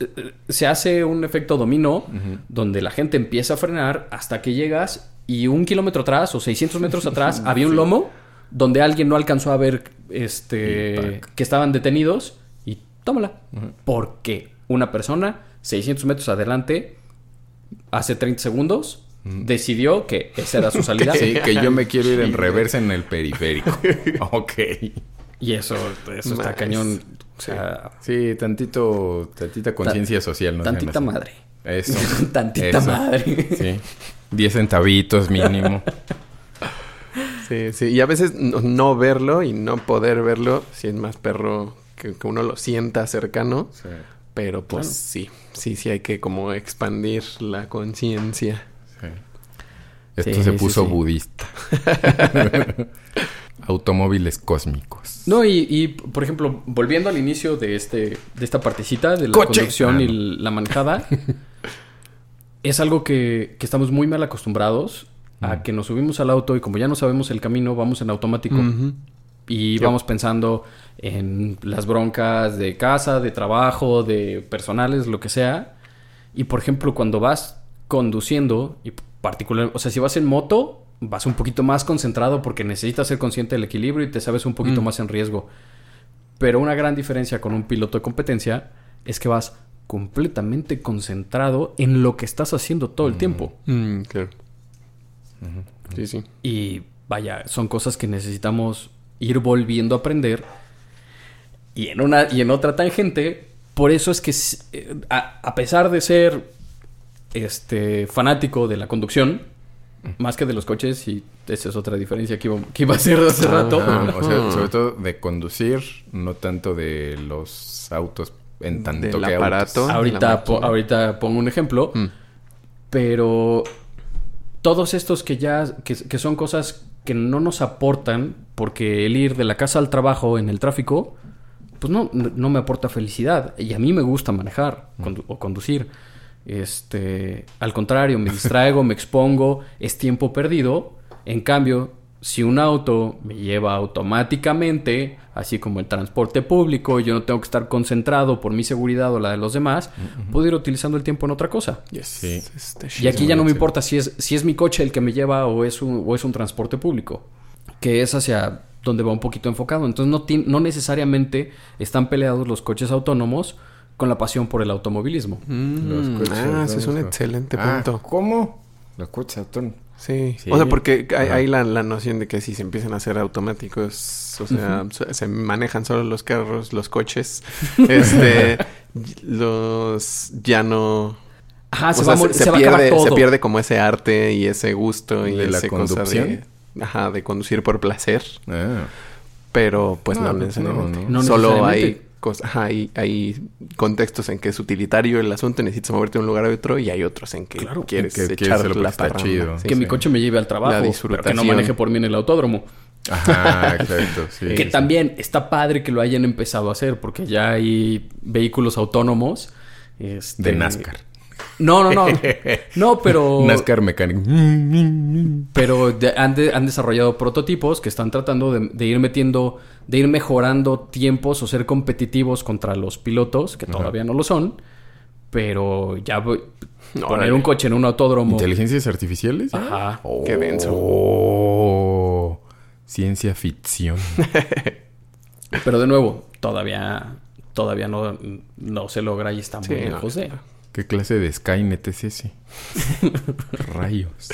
se hace un efecto dominó donde la gente empieza a frenar hasta que llegas y un kilómetro atrás o 600 metros (laughs) atrás había un lomo donde alguien no alcanzó a ver este, que estaban detenidos y tómala. Porque una persona 600 metros adelante hace 30 segundos decidió que esa era su (laughs) salida. Sí, que yo me quiero ir en reversa en el periférico. (laughs) ok. Y eso, eso está cañón. O sea, Sí, tantito, tantita conciencia social. ¿no? tantita madre. Eso. (laughs) Tantita Eso. madre. Sí. Diez centavitos mínimo. Sí, sí. Y a veces no, no verlo y no poder verlo, si es más perro que, que uno lo sienta cercano. Sí. Pero pues Claro. sí, sí, sí hay que como expandir la conciencia. Sí. Esto Sí, se puso sí. budista. (laughs) Automóviles cósmicos. No, y, y, por ejemplo, volviendo al inicio de este, de esta partecita de la ¡Coche! conducción Ah, y no. la manejada, (laughs) es algo que, que estamos muy mal acostumbrados a que nos subimos al auto y como ya no sabemos el camino, vamos en automático. Y vamos pensando en las broncas de casa, de trabajo, de personales, lo que sea. Y por ejemplo, cuando vas conduciendo, y particular, o sea, si vas en moto, vas un poquito más concentrado porque necesitas ser consciente del equilibrio y te sabes un poquito Mm. más en riesgo. Pero una gran diferencia con un piloto de competencia es que vas completamente concentrado en lo que estás haciendo todo el tiempo. Mm, claro. Sí, sí. Y vaya, son cosas que necesitamos ir volviendo a aprender. Y en una y en otra tangente, por eso es que eh, a, a pesar de ser este fanático de la conducción, más que de los coches, y esa es otra diferencia que iba, que iba a hacer hace rato. Ah, o sea, Ajá. sobre todo de conducir, no tanto de los autos en tanto Del que aparato. autos. ahorita, po- ahorita pongo un ejemplo. Mm. Pero todos estos que ya, que, que son cosas que no nos aportan, porque el ir de la casa al trabajo en el tráfico, pues no, no me aporta felicidad. Y a mí me gusta manejar condu- o conducir. Este, al contrario, me distraigo, me expongo, es tiempo perdido. En cambio, si un auto me lleva automáticamente, así como el transporte público, yo no tengo que estar concentrado por mi seguridad o la de los demás, puedo ir utilizando el tiempo en otra cosa. Yes. Sí. Este Y aquí ya no me importa si es, si es mi coche el que me lleva o es un, o es un transporte público, que es hacia donde va un poquito enfocado. Entonces no, ti- no necesariamente están peleados los coches autónomos con la pasión por el automovilismo. Mm, Los coches ah, ese es un excelente Ah, punto. ¿Cómo? Los coches autónomos. Sí. Sí. O sea, porque hay, la, la noción de que si se empiezan a hacer automáticos, o sea, se- se manejan solo los carros, los coches, (laughs) este, los ya no... Ajá, se, sea, va, se, va a acabar pierde, todo. se pierde como ese arte y ese gusto y ¿De la esa cosa de? Ajá, de conducir por placer, Ah. pero pues no, No, pues, necesariamente. no, no. No Solo necesariamente. hay ajá, hay, hay contextos en que es utilitario el asunto, necesitas moverte de un lugar a otro y hay otros en que Claro, quieres que quieres echar hacerlo la parranda. chido. Sí, que mi coche me lleve al trabajo, pero que no maneje por mí en el autódromo. Ajá, exacto. (laughs) Sí, que sí. también está padre que lo hayan empezado a hacer porque ya hay vehículos autónomos. este- De NASCAR. No, no, no. (laughs) No, pero... NASCAR mecánico. Pero de- han, de- han desarrollado prototipos que están tratando de, de ir metiendo, de ir mejorando tiempos o ser competitivos contra los pilotos, que todavía no lo son. Pero ya voy- poner un coche en un autódromo. ¿Inteligencias artificiales? Ajá. Qué denso. Oh, ciencia ficción. (laughs) Pero de nuevo, todavía, todavía no, no se logra y está muy Sí, no, lejos de. ¿Qué clase de Skynet es ese? (laughs) Rayos.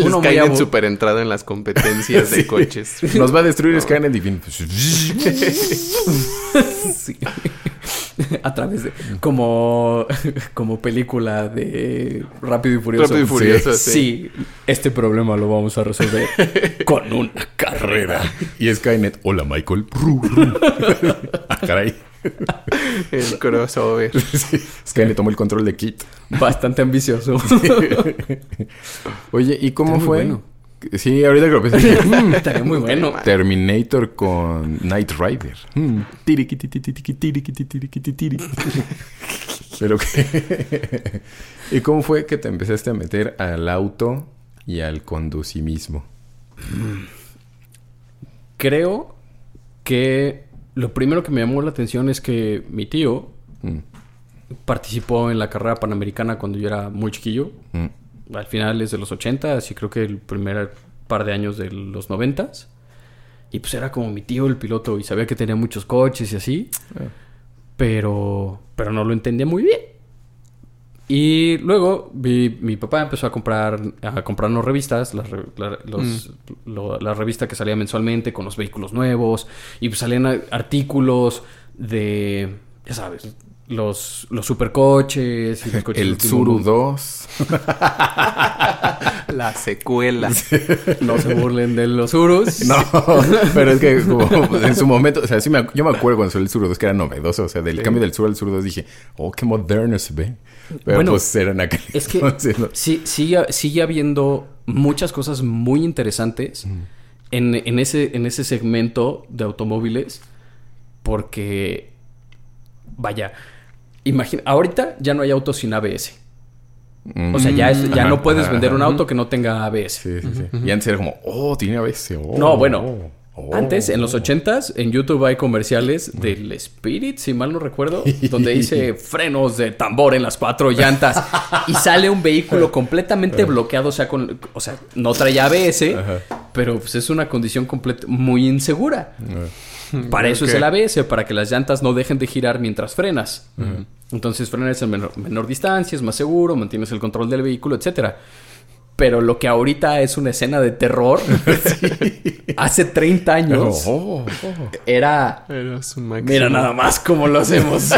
Uno Skynet super entrado en las competencias de (laughs) coches. Nos va a destruir Skynet y fin. Sí. A través de. Como. Como película de Rápido y Furioso. Rápido y Furioso, sí. Sí, este problema lo vamos a resolver (laughs) con una carrera. Y Skynet. Hola, Michael. ah, caray. (laughs) El crossover. (laughs) Sí, Skynet tomó el control de Kit. Bastante ambicioso. (laughs) Oye, ¿y cómo Está fue? bueno. Sí, ahorita que lo pensé. mm, Estaría muy bueno. Terminator con Knight Rider. Mm. Pero que... ¿Y cómo fue que te empezaste a meter al auto y al conducimismo? Creo que lo primero que me llamó la atención es que mi tío Mm, participó en la carrera panamericana cuando yo era muy chiquillo. mm, Al final es de los 80, así creo que el primer par de años de los 90. Y pues era como mi tío el piloto y sabía que tenía muchos coches y así. Ah. Pero, pero no lo entendía muy bien. Y luego vi, mi papá empezó a comprar a comprarnos revistas, las la, los- lo- la revista que salía mensualmente con los vehículos nuevos y pues salían artículos de, ya sabes, los, los supercoches y los (laughs) coches El Zuru mundo. 2. (laughs) La secuela. No se burlen de los Urus. No, pero es que como en su momento, o sea, sí me, yo me acuerdo cuando salió el Zuru 2 que era novedoso, o sea, del cambio del Sur al Zuru 2 dije, oh, qué moderno se ve. Pero Bueno, pues eran aquel Es que entonces, ¿no? sí, sigue, sigue habiendo muchas cosas muy interesantes en, en ese, en ese segmento de automóviles. Porque, vaya, imagina, ahorita ya no hay autos sin ABS. O sea, ya, es- ya Ajá, no puedes ajá, vender un auto que no tenga ABS. Sí, sí, sí. Y antes era como, oh, tiene ABS. Oh, No, bueno. oh, Antes, en los 80s, en YouTube hay comerciales del Spirit, si mal no recuerdo, (laughs) donde dice frenos de tambor en las cuatro llantas y sale un vehículo (laughs) completamente bloqueado, o sea, con, o sea, no trae ABS, pero pues es una condición completa muy insegura. (laughs) Para eso es el ABS, para que las llantas no dejen de girar mientras frenas. Entonces frenas en menor, menor distancia, es más seguro, mantienes el control del vehículo, etcétera. Pero lo que ahorita es una escena de terror, (laughs) (laughs) hace 30 años Oh, oh. era... Era su máximo. Mira nada más cómo lo hacemos.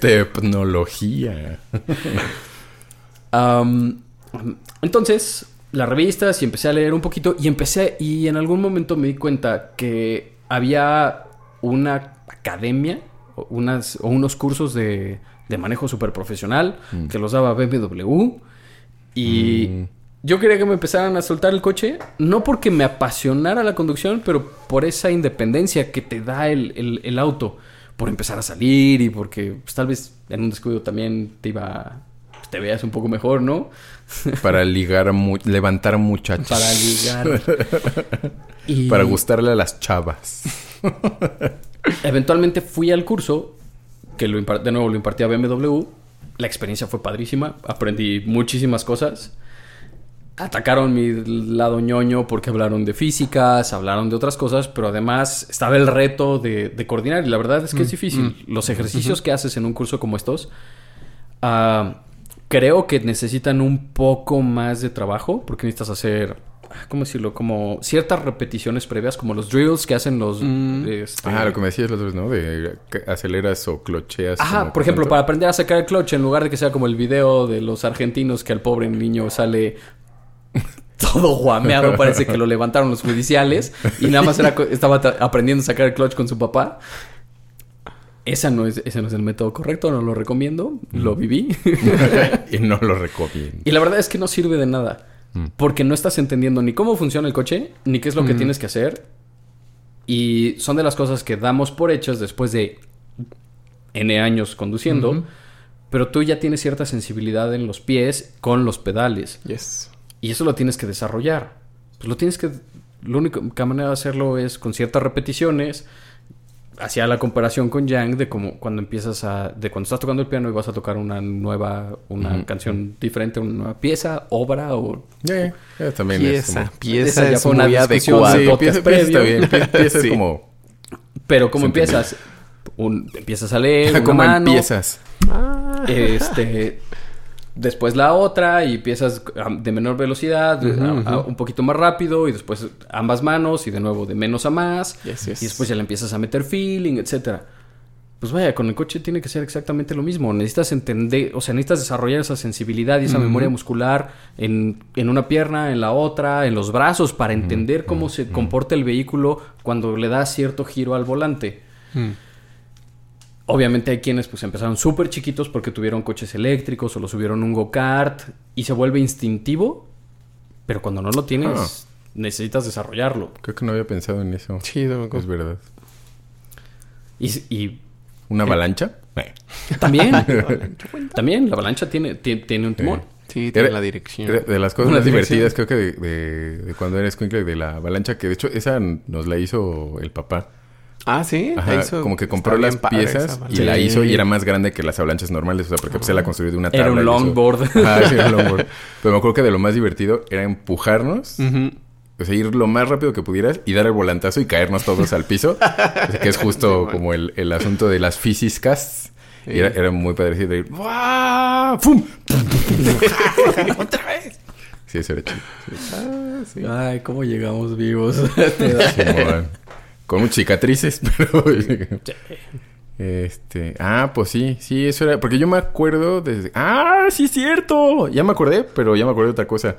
Tecnología. Entonces, las revistas y empecé a leer un poquito y empecé y en algún momento me di cuenta que había una academia o, unas, o unos cursos de, de manejo súper profesional que los daba BMW y Mm. yo quería que me empezaran a soltar el coche, no porque me apasionara la conducción, pero por esa independencia que te da el, el- el auto, por empezar a salir y porque pues, tal vez en un descuido también te iba, pues, te veas un poco mejor, ¿no? (laughs) Para ligar, mu- levantar muchachos. Para ligar. (laughs) Y Para gustarle a las chavas. (laughs) Eventualmente fui al curso, que lo de nuevo lo impartía BMW. La experiencia fue padrísima, aprendí muchísimas cosas. Atacaron mi lado ñoño porque hablaron de físicas, hablaron de otras cosas, pero además estaba el reto de, de coordinar y la verdad es que es difícil. Los ejercicios que haces en un curso como estos, ah, creo que necesitan un poco más de trabajo porque necesitas hacer, ¿cómo decirlo? Como ciertas repeticiones previas, como los drills que hacen los... este, Ah, lo que me decías otra vez, ¿no? De aceleras o clocheas. Ajá, por ejemplo, tanto. para aprender a sacar el clutch, en lugar de que sea como el video de los argentinos que al pobre niño sale (laughs) todo guameado, parece que lo levantaron los judiciales y nada más era estaba ta- aprendiendo a sacar el clutch con su papá. Esa no es, ese no es el método correcto, no lo recomiendo, lo viví. (laughs) y no lo recomiendo. y la verdad es que no sirve de nada, porque no estás entendiendo ni cómo funciona el coche, ni qué es lo que tienes que hacer, Y son de las cosas que damos por hechas después de N años conduciendo. Pero tú ya tienes cierta sensibilidad en los pies con los pedales. Yes. Y eso lo tienes que desarrollar. Pues lo tienes que... La única manera de hacerlo es con ciertas repeticiones. Hacía la comparación con Yang de como cuando empiezas a... De cuando estás tocando el piano y vas a tocar una nueva... Una canción diferente, una nueva pieza, obra o... Ya, también Pieza. es como... Pieza Esa ya es fue muy de Sí, pieza, pieza bien. Pie- Pieza Sí. es como... Pero como empiezas... Un, empiezas a leer (laughs) una ¿Cómo mano, empiezas? Ah. este después la otra y empiezas de menor velocidad a- a un poquito más rápido y después ambas manos y de nuevo de menos a más Yes, yes. y después ya le empiezas a meter feeling, etcétera. Pues vaya, con el coche tiene que ser exactamente lo mismo. Necesitas entender, o sea, necesitas desarrollar esa sensibilidad y esa memoria muscular en, en una pierna, en la otra, en los brazos, para entender cómo se comporta el vehículo cuando le das cierto giro al volante. Mm. Obviamente hay quienes pues empezaron súper chiquitos porque tuvieron coches eléctricos o lo subieron un go-kart y se vuelve instintivo, pero cuando no lo tienes Ah. necesitas desarrollarlo. Creo que no había pensado en eso. Chido. Es verdad. Y, y ¿Una avalancha? Eh. (laughs) también, (laughs) también la avalancha tiene, tiene, tiene un timón. Sí, tiene Era- la dirección. De las cosas Una más dirección. divertidas, creo que de, de- de cuando eres escuincle, de la avalancha, que de hecho esa nos la hizo el papá. Ah, sí. Ajá, La hizo- como que compró las piezas y la hizo y era más grande que las avalanchas normales, o sea, porque pues él la construyó de una tabla. Era un longboard. (laughs) Ajá, sí, era un longboard. Pero me acuerdo que de lo más divertido era empujarnos, Ujú. o sea, ir lo más rápido que pudieras y dar el volantazo y caernos todos al piso. (laughs) O sea, que es justo Sí, como el, el asunto de las físicas. Sí. Y era, era muy padre de ir ¡Wow! ¡Fum! (laughs) ¡Otra vez! Sí, eso era chido. Ah, sí. Ay, cómo llegamos vivos. Con muchas cicatrices, (laughs) pero... Este... Ah, pues sí. Sí, eso era... Porque yo me acuerdo desde... ¡Ah, sí es cierto! Ya me acordé, pero ya me acordé de otra cosa.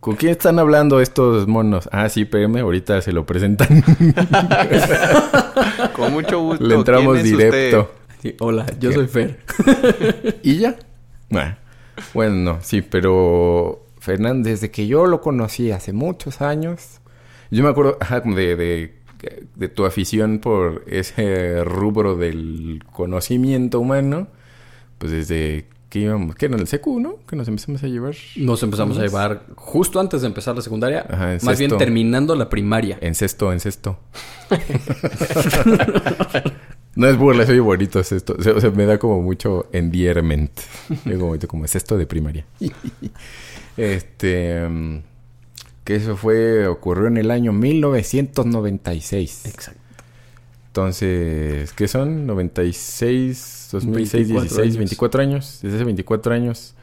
¿Con quién están hablando estos monos? Ah, sí, PM. Ahorita se lo presentan. (laughs) Con mucho (laughs) gusto. Le entramos ¿Quién es directo. usted? Sí, hola, yo ¿Qué? soy Fer. ¿Y ya? Ah, Bueno, no, sí, pero... Fernando, desde que yo lo conocí hace muchos años... Yo me acuerdo ajá, como de, de, de tu afición por ese rubro del conocimiento humano. Pues desde que íbamos... Que era en el secu, ¿no? Que nos empezamos a llevar... Nos empezamos a llevar justo antes de empezar la secundaria, Ajá, más bien terminando la primaria. En sexto, en sexto. (laughs) no es burla, soy bonito es esto. O sea, me da como mucho endearment. Como, como es esto de primaria. (laughs) este... Que eso fue... Ocurrió en el año 1996. Exacto. Entonces... ¿Qué son? 96, 2006, 24 16, años. 24 años. Desde hace 24 años.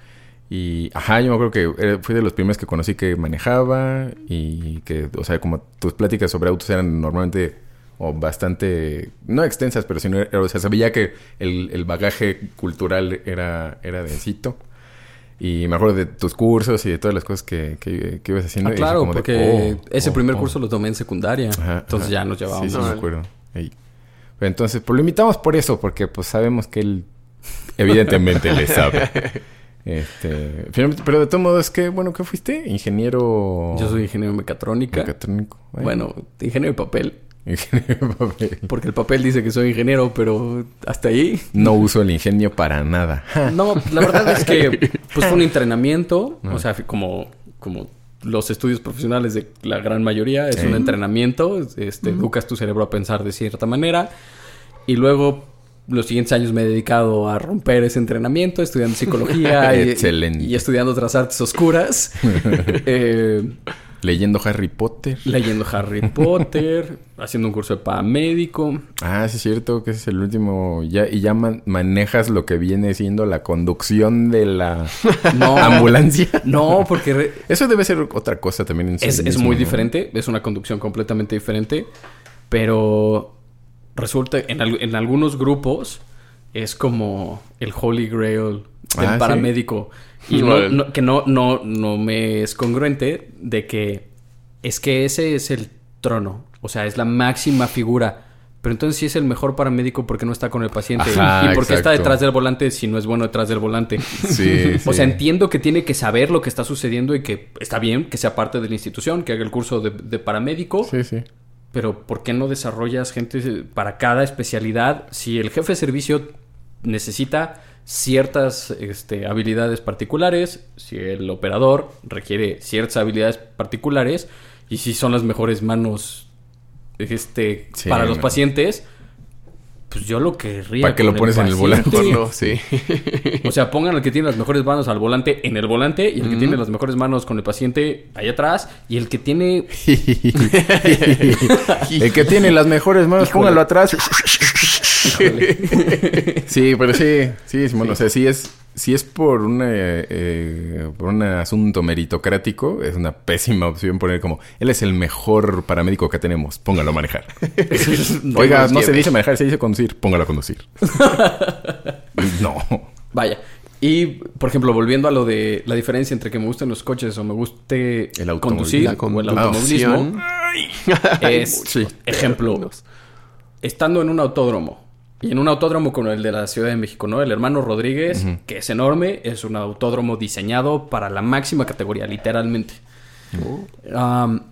Y... Ajá, yo me acuerdo que era- fui de los primeros que conocí que manejaba. Y que... O sea, como tus pláticas sobre autos eran normalmente... O bastante... No extensas, pero sino... O sea, sabía que el, el bagaje cultural era, era densito. Y me acuerdo de tus cursos y de todas las cosas que, que, que ibas haciendo. Ah, claro, como de, porque oh, ese oh, primer oh. curso lo tomé en secundaria. Ajá, entonces ajá. ya nos llevábamos. Sí, sí, ¿no? me acuerdo. Pero entonces, pues lo invitamos por eso, porque pues sabemos que él (laughs) evidentemente le sabe. Este, pero de todos modos, que bueno, ¿qué fuiste? Ingeniero Yo soy ingeniero en mecatrónica. mecatrónico. Bueno, ingeniero de papel. (laughs) ingeniero de papel. Porque el papel dice que soy ingeniero, pero hasta ahí. No uso el ingenio para nada. (laughs) No, la verdad es que pues fue un (laughs) entrenamiento. O sea, como, como los estudios profesionales de la gran mayoría, es Sí. un entrenamiento. Este, Educas tu cerebro a pensar de cierta manera. Y luego, los siguientes años me he dedicado a romper ese entrenamiento, estudiando psicología y-. Y, estudiando otras artes oscuras. Eh, Leyendo Harry Potter. leyendo Harry (laughs) Potter, haciendo un curso de paramédico. Ah, sí es cierto que ese es el último. Ya, y ya man- manejas lo que viene siendo la conducción de la (laughs) No, ambulancia. no, porque re- Eso debe ser otra cosa también en sí es, es mismo, muy ¿no? diferente, es una conducción completamente diferente, pero resulta en, al- en algunos grupos es como el holy grail del Ah, ¿sí? Y no, no- que no, no, no me es congruente de que es que ese es el trono, o sea, es la máxima figura. Pero entonces si es el mejor paramédico porque no está con el paciente Ajá, y porque está detrás del volante si no es bueno detrás del volante. (laughs) Sí, O sí. sea, entiendo que tiene que saber lo que está sucediendo y que está bien que sea parte de la institución, que haga el curso de, de paramédico, Sí, sí. pero ¿por qué no desarrollas gente para cada especialidad? Si el jefe de servicio necesita ciertas este, habilidades particulares, si el operador requiere ciertas habilidades particulares, y si son las mejores manos este, Sí, para los no. pacientes, pues yo lo querría. ¿Para qué lo pones en el volante? Ponlo, (laughs) sí. O sea, pongan al que tiene las mejores manos al volante en el volante y el que tiene las mejores manos con el paciente ahí atrás y el que tiene (laughs) el que tiene las mejores manos, Híjole. póngalo atrás. (laughs) sí, pero sí, sí, Simón, o sea, si es, si es por una, eh, por un asunto meritocrático, es una pésima opción poner como, él es el mejor paramédico que tenemos, póngalo a manejar. (laughs) Oiga, no se dice manejar, se dice conducir, póngalo a conducir. (laughs) no. Vaya. Y, por ejemplo, volviendo a lo de la diferencia entre que me gusten los coches o me guste El conducir La o el conducción. automovilismo, es, Sí. ejemplo, estando en un autódromo, y en un autódromo como el de la Ciudad de México, ¿no? El hermano Rodríguez, que es enorme, es un autódromo diseñado para la máxima categoría, literalmente. Am,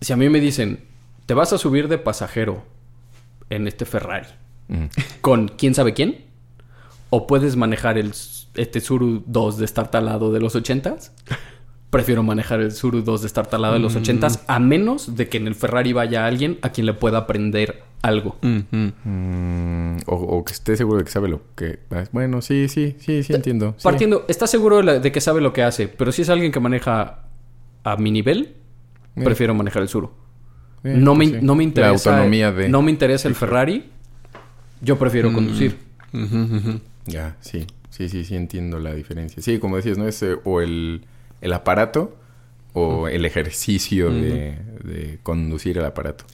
si a mí me dicen, te vas a subir de pasajero en este Ferrari, Mm. con quién sabe quién, o puedes manejar el este Suru 2 destartalado de los 80s, prefiero manejar el Suru 2 destartalado de los 80s, a menos de que en el Ferrari vaya alguien a quien le pueda aprender algo. Mm, o, o que esté seguro de que sabe lo que... Bueno, sí, sí, sí, sí entiendo. sí. Partiendo, ¿estás seguro de, la- de que sabe lo que hace? Pero si es alguien que maneja a mi nivel, Eh. prefiero manejar el Suru. Eh, no, me, sí. no me interesa. La autonomía de... No me interesa el Ferrari. Yo Mm. prefiero conducir. Ujú, ujú. Ya, sí. Sí, sí, sí entiendo la diferencia. Sí, como decías, ¿no? Es eh, o el, el aparato o el ejercicio de, de conducir el aparato.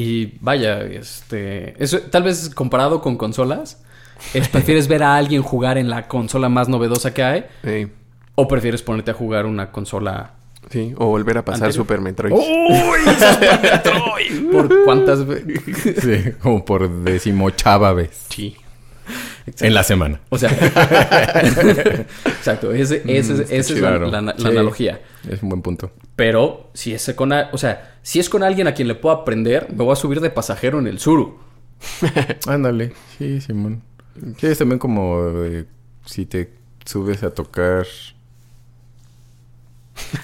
Y vaya, este. Eso, tal vez comparado con consolas. es, ¿Prefieres ver a alguien jugar en la consola más novedosa que hay? Sí. ¿O prefieres ponerte a jugar una consola Sí, o volver a pasar Anterior. Super Metroid. (laughs) por cuántas veces? Sí, como por decimochava vez Sí. en la semana. O sea, (laughs) exacto, ese, ese- esa es la, Claro. la- la Sí. analogía. Es un buen punto. Pero si es con, o sea, si es con alguien a quien le puedo aprender, me voy a subir de pasajero en el Suru. (laughs) Ándale. Sí, Simón. Sí, es también como eh, si te subes a tocar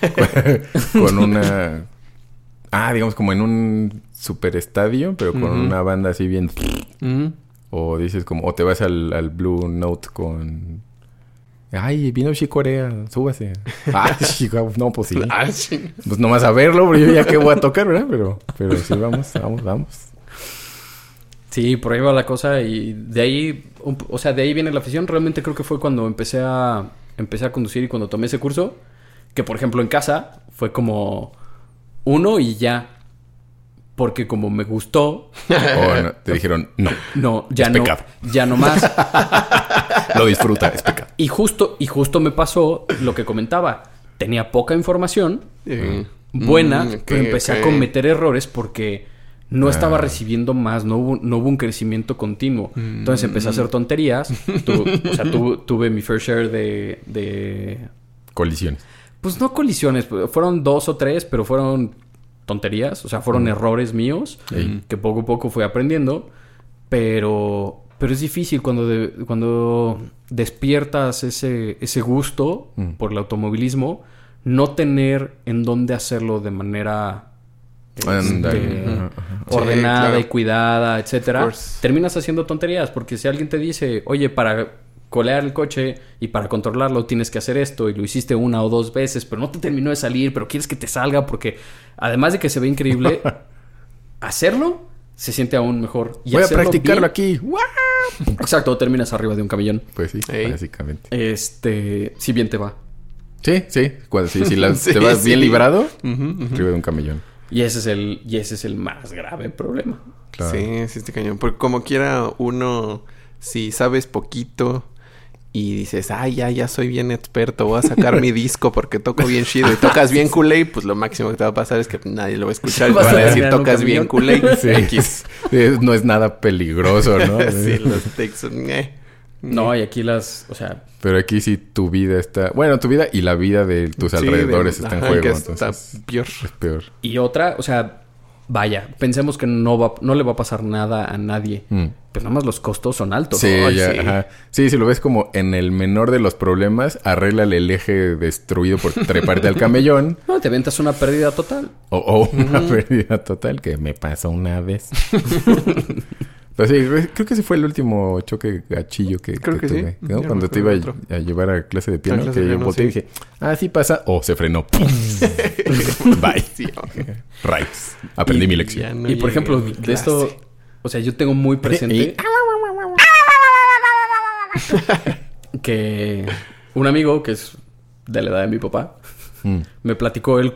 (laughs) con una... Ah, digamos como en un superestadio, pero con una banda así bien... O dices como... O te vas al, al Blue Note con... Ay, vino Corea, súbase. (laughs) Ah, no, pues sí. Ah, sí. Pues nomás a verlo, pero yo ya que voy a tocar, ¿verdad? Pero, pero sí, vamos, vamos, vamos. Sí, por ahí va la cosa y de ahí, un- o sea, de ahí viene la afición. Realmente creo que fue cuando empecé a, empecé a conducir y cuando tomé ese curso, que por ejemplo en casa fue como uno y ya. Porque como me gustó, (laughs) no, te dijeron, no, no, ya Es no, pecado. ya no más. (laughs) (laughs) lo disfruta, es pecado. Y justo, y justo me pasó lo que comentaba. Tenía poca información, Eh, buena, mm, pero empecé a cometer errores porque no estaba Ah. recibiendo más, no hubo, no hubo un crecimiento continuo. Entonces empecé a hacer tonterías. Tu- o sea, tu- tuve mi fair share de, de... Colisiones. Pues no colisiones, fueron dos o tres, pero fueron tonterías, o sea, fueron errores míos que poco a poco fui aprendiendo, pero pero es difícil cuando de- cuando despiertas ese ese gusto Mm. por el automovilismo no tener en dónde hacerlo de manera este, ordenada Sí, claro. y cuidada, etcétera, terminas haciendo tonterías porque si alguien te dice, "Oye, para colear el coche y para controlarlo tienes que hacer esto y lo hiciste una o dos veces, pero no te terminó de salir, pero quieres que te salga porque además de que se ve increíble, (laughs) hacerlo se siente aún mejor. Y Voy a practicarlo bien- aquí. Exacto, terminas arriba de un camellón. Pues sí, Ey. básicamente. Este, si bien te va. Sí, sí. Cuando, sí, si la- (laughs) Sí, te vas sí. bien librado, arriba de un camellón. Y ese es el y ese es el más grave problema. Claro. Sí, sí, este cañón. Porque como quiera uno, si sabes poquito y dices, ay, ya, ya soy bien experto, voy a sacar mi (laughs) disco porque toco bien chido y tocas bien culé, pues lo máximo que te va a pasar es que nadie lo va a escuchar y van a decir, tocas bien camión". culé. (laughs) Sí. X. Sí, no es nada peligroso, ¿no? (laughs) sí, los textos. eh. No, y aquí las, o sea, Pero aquí sí tu vida está... Bueno, tu vida y la vida de tus Sí, alrededores de- está en juego. que está entonces peor. es peor. y otra, o sea, vaya, pensemos que no, va, no le va a pasar nada a nadie. Mm. Pero nada más los costos son altos. Sí, Ay, ya, sí. ajá. Sí, si lo ves como en el menor de los problemas, arréglale el eje destruido por treparte al camellón. (laughs) No, te ventas una pérdida total. O, o una pérdida total que me pasó una vez. (laughs) Pero sí, re- creo que ese fue el último choque gachillo que, Creo que sí. tuve, Cuando te iba a, a llevar a clase de piano, clase que de yo volteé y dije, ah, sí pasa. O se frenó. (laughs) (laughs) Bye. Sí. Aprendí Y- mi lección. no y por ejemplo, de esto, o sea, yo tengo muy presente (laughs) que un amigo que es de la edad de mi papá Mm. me platicó él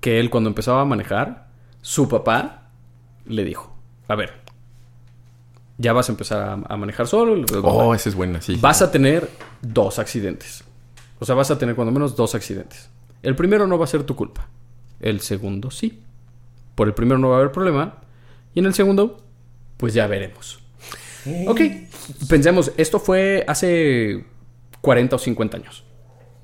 que él cuando empezaba a manejar, su papá le dijo, a ver, ya vas a empezar a, a manejar solo, Oh, esa es buena, sí. vas a tener dos accidentes. O sea, vas a tener cuando menos dos accidentes. El primero no va a ser tu culpa. El segundo sí. Por el primero no va a haber problema. Y en el segundo, pues ya veremos. Ok. Pensemos, esto fue hace 40 o 50 años.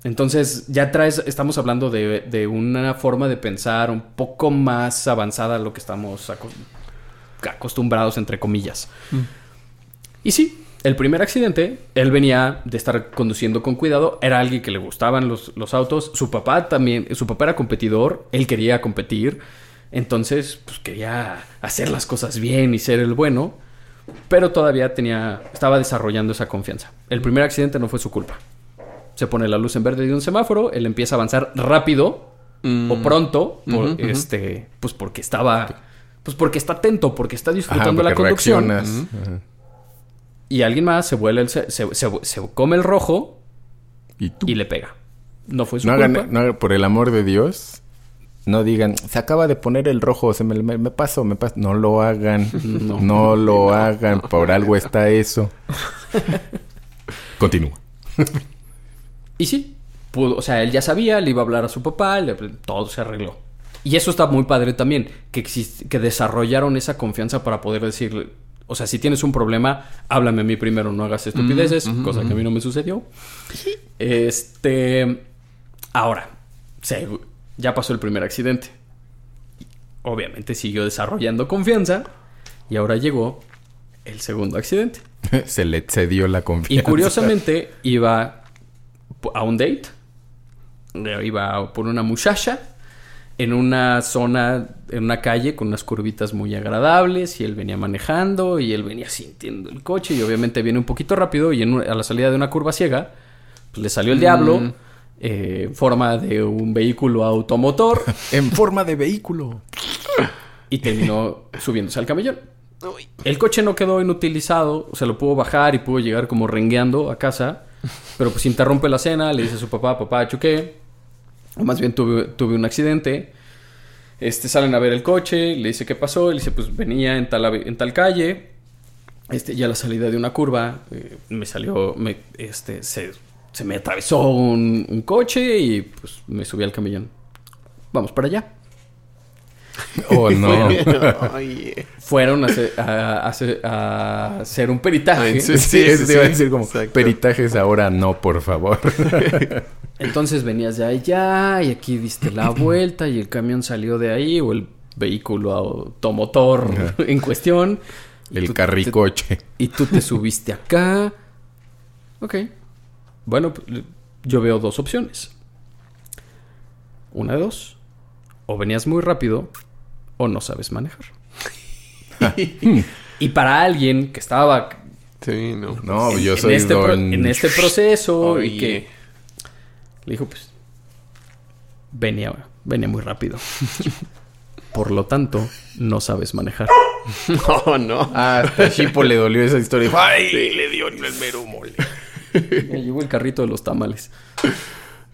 Entonces, ya traes, estamos hablando de, de una forma de pensar un poco más avanzada a lo que estamos acostumbrados, entre comillas. Y sí, el primer accidente, él venía de estar conduciendo con cuidado, era alguien que le gustaban los, los autos, su papá también, su papá era competidor, él quería competir, entonces pues quería hacer las cosas bien y ser el bueno, pero todavía tenía, estaba desarrollando esa confianza. El primer accidente no fue su culpa. Se pone la luz en verde de un semáforo, él empieza a avanzar rápido o pronto, por, este, pues porque estaba, pues porque está atento, porque está Ajá, disfrutando la conducción. reaccionas. Ajá. Y alguien más se vuela el, se, se- se- se come el rojo Y tú. y le pega. No fue su No culpa. hagan, no hagan- por el amor de Dios, no digan, se acaba de poner el rojo, se me, me, me paso, me paso. No lo hagan, (laughs) No. no, lo hagan, por algo está eso. (laughs) Continúa. Y sí, pudo, o sea, él ya sabía, le iba a hablar a su papá, le- todo se arregló. Y eso está muy padre también, que, que desarrollaron esa confianza para poder decirle, o sea, si tienes un problema, háblame a mí primero, no hagas estupideces, cosa que a mí no me sucedió. Este, ahora, se- ya pasó el primer accidente. Obviamente siguió desarrollando confianza y ahora llegó el segundo accidente. (laughs) se le cedió la confianza. Y curiosamente iba a un date. Iba por una muchacha en una zona, en una calle con unas curvitas muy agradables y él venía manejando y él venía sintiendo el coche y obviamente viene un poquito rápido y en un- a la salida de una curva ciega pues le salió el diablo Mm. eh, en forma de un vehículo automotor (laughs) En forma de vehículo. y terminó subiéndose al camellón. El coche no quedó inutilizado, o sea, lo pudo bajar y pudo llegar como rengueando a casa, pero pues interrumpe la cena, le dice a su papá, papá, choqué, o más bien tuve, tuve un accidente. Este, salen a ver el coche, le dice qué pasó, le dice, pues venía en tal, en tal calle, este, ya la salida de una curva, eh, me salió, me, este, se, se me atravesó un, un coche y pues me subí al camellón. Vamos para allá. Oh, (laughs) no. Eh. fueron a hacer, a, a hacer- a hacer un peritaje. Ay, sí, (laughs) Sí, eso te iba a decir como Exacto. peritajes ahora no, por favor. (laughs) Entonces venías de allá y aquí diste la (clears throat) vuelta y el camión salió de ahí o el vehículo automotor en cuestión. El tú- carricoche. Y tú te subiste acá. Ok. Bueno, pues, yo veo dos opciones. Una de dos. O venías muy rápido o no sabes manejar. (laughs) y para alguien que estaba Sí, no. No, yo en soy este, pro- don... en este proceso y que le dijo pues venía venía muy rápido por lo tanto no sabes manejar (laughs) No, no. Ah, hasta a Chipo le dolió esa historia. Le dio en el mero mole. me llevó el carrito de los tamales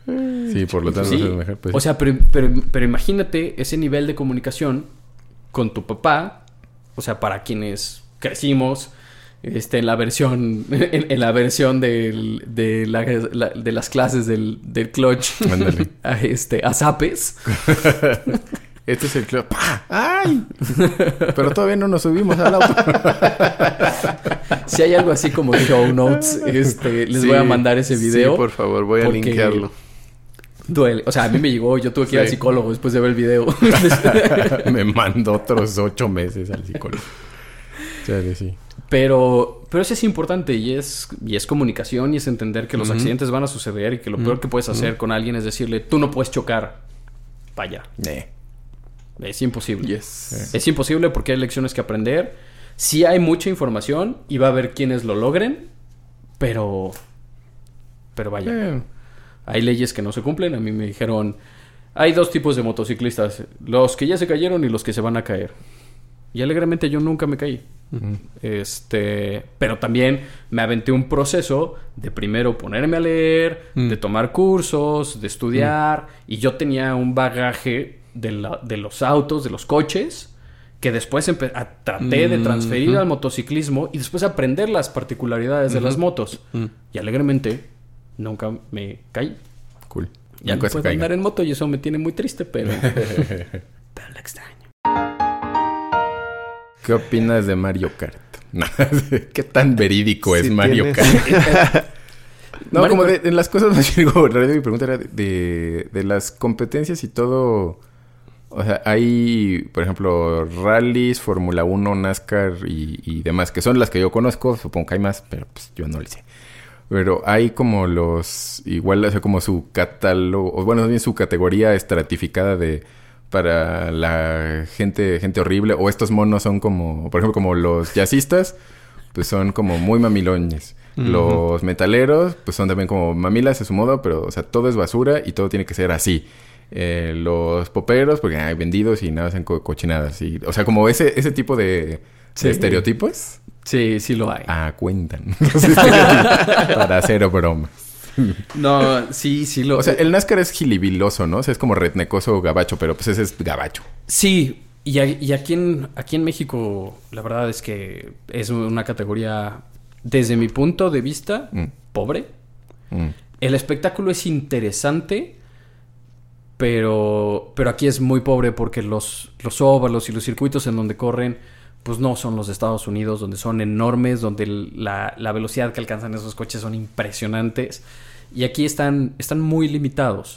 Sí, por lo tanto, Sí. no sabes manejar, pues, o sea pero, pero, pero imagínate ese nivel de comunicación con tu papá o sea para quienes crecimos este, en la versión (laughs) en, en la versión del- de, la- la- de las clases del, del clutch (laughs) a, este, a zapes (laughs) Este es el club. ¡Pah! ¡Ay! Pero todavía no nos subimos al auto. Si hay algo así como show notes, este, les Sí, voy a mandar ese video. Sí, por favor, voy a linkearlo. Duele. O sea, a mí me llegó, yo tuve que ir al psicólogo después de ver el video. (laughs) Me mandó otros ocho meses al psicólogo. Chale, sí. pero, pero eso es importante y es, y es comunicación y es entender que los accidentes van a suceder y que lo peor que puedes hacer con alguien es decirle, tú no puedes chocar. Vaya, Eh. es imposible. Yes. Es imposible porque hay lecciones que aprender. Sí hay mucha información y va a haber quienes lo logren, pero... Pero vaya. Eh, Hay leyes que no se cumplen. A mí me dijeron, hay dos tipos de motociclistas, los que ya se cayeron y los que se van a caer. Y alegremente yo nunca me caí. Este, pero también me aventé un proceso de primero ponerme a leer, Mm. de tomar cursos, de estudiar, y yo tenía un bagaje de, la- de los autos, de los coches, que después a- traté de Mm, transferir ujú. al motociclismo y después aprender las particularidades de las motos. Mm. Y alegremente nunca me caí. cool. Ya no puedo andar en moto y eso me tiene muy triste, pero... (laughs) pero lo extraño. ¿Qué opinas de Mario Kart? (laughs) ¿Qué tan verídico es Si Mario tienes- Kart? (laughs) No, Mario como Kart- de, en las cosas más digo, en realidad mi pregunta era de, de las competencias y todo. O sea, hay, por ejemplo, rallies, Fórmula 1, NASCAR y, y demás, que son las que yo conozco. Supongo que hay más, pero pues yo no le sé. Pero hay como los, igual, o sea, como su catálogo, o bueno, bien su categoría estratificada de para la gente, gente horrible, o estos monos son como, por ejemplo, como los jazzistas, pues son como muy mamilones. Los metaleros, pues son también como mamilas a su modo, pero, o sea, todo es basura y todo tiene que ser así. Eh, los poperos, porque hay vendidos y nada hacen co- cochinadas. Y, o sea, como ese, ese tipo de, de Sí. estereotipos. Sí, sí lo hay. Ah, cuentan. (laughs) Para hacer broma. No, sí, sí lo... O sea, el NASCAR es gilibiloso, ¿no? O sea, es como retnecoso gabacho, pero pues ese es gabacho. Sí, y, a- y aquí, en, aquí en México la verdad es que es una categoría, desde mi punto de vista, Mm. pobre. Mm. El espectáculo es interesante, pero, pero aquí es muy pobre porque los, los óvalos y los circuitos en donde corren, pues no son los Estados Unidos, donde son enormes, donde la, la velocidad que alcanzan esos coches son impresionantes. Y aquí están, están muy limitados.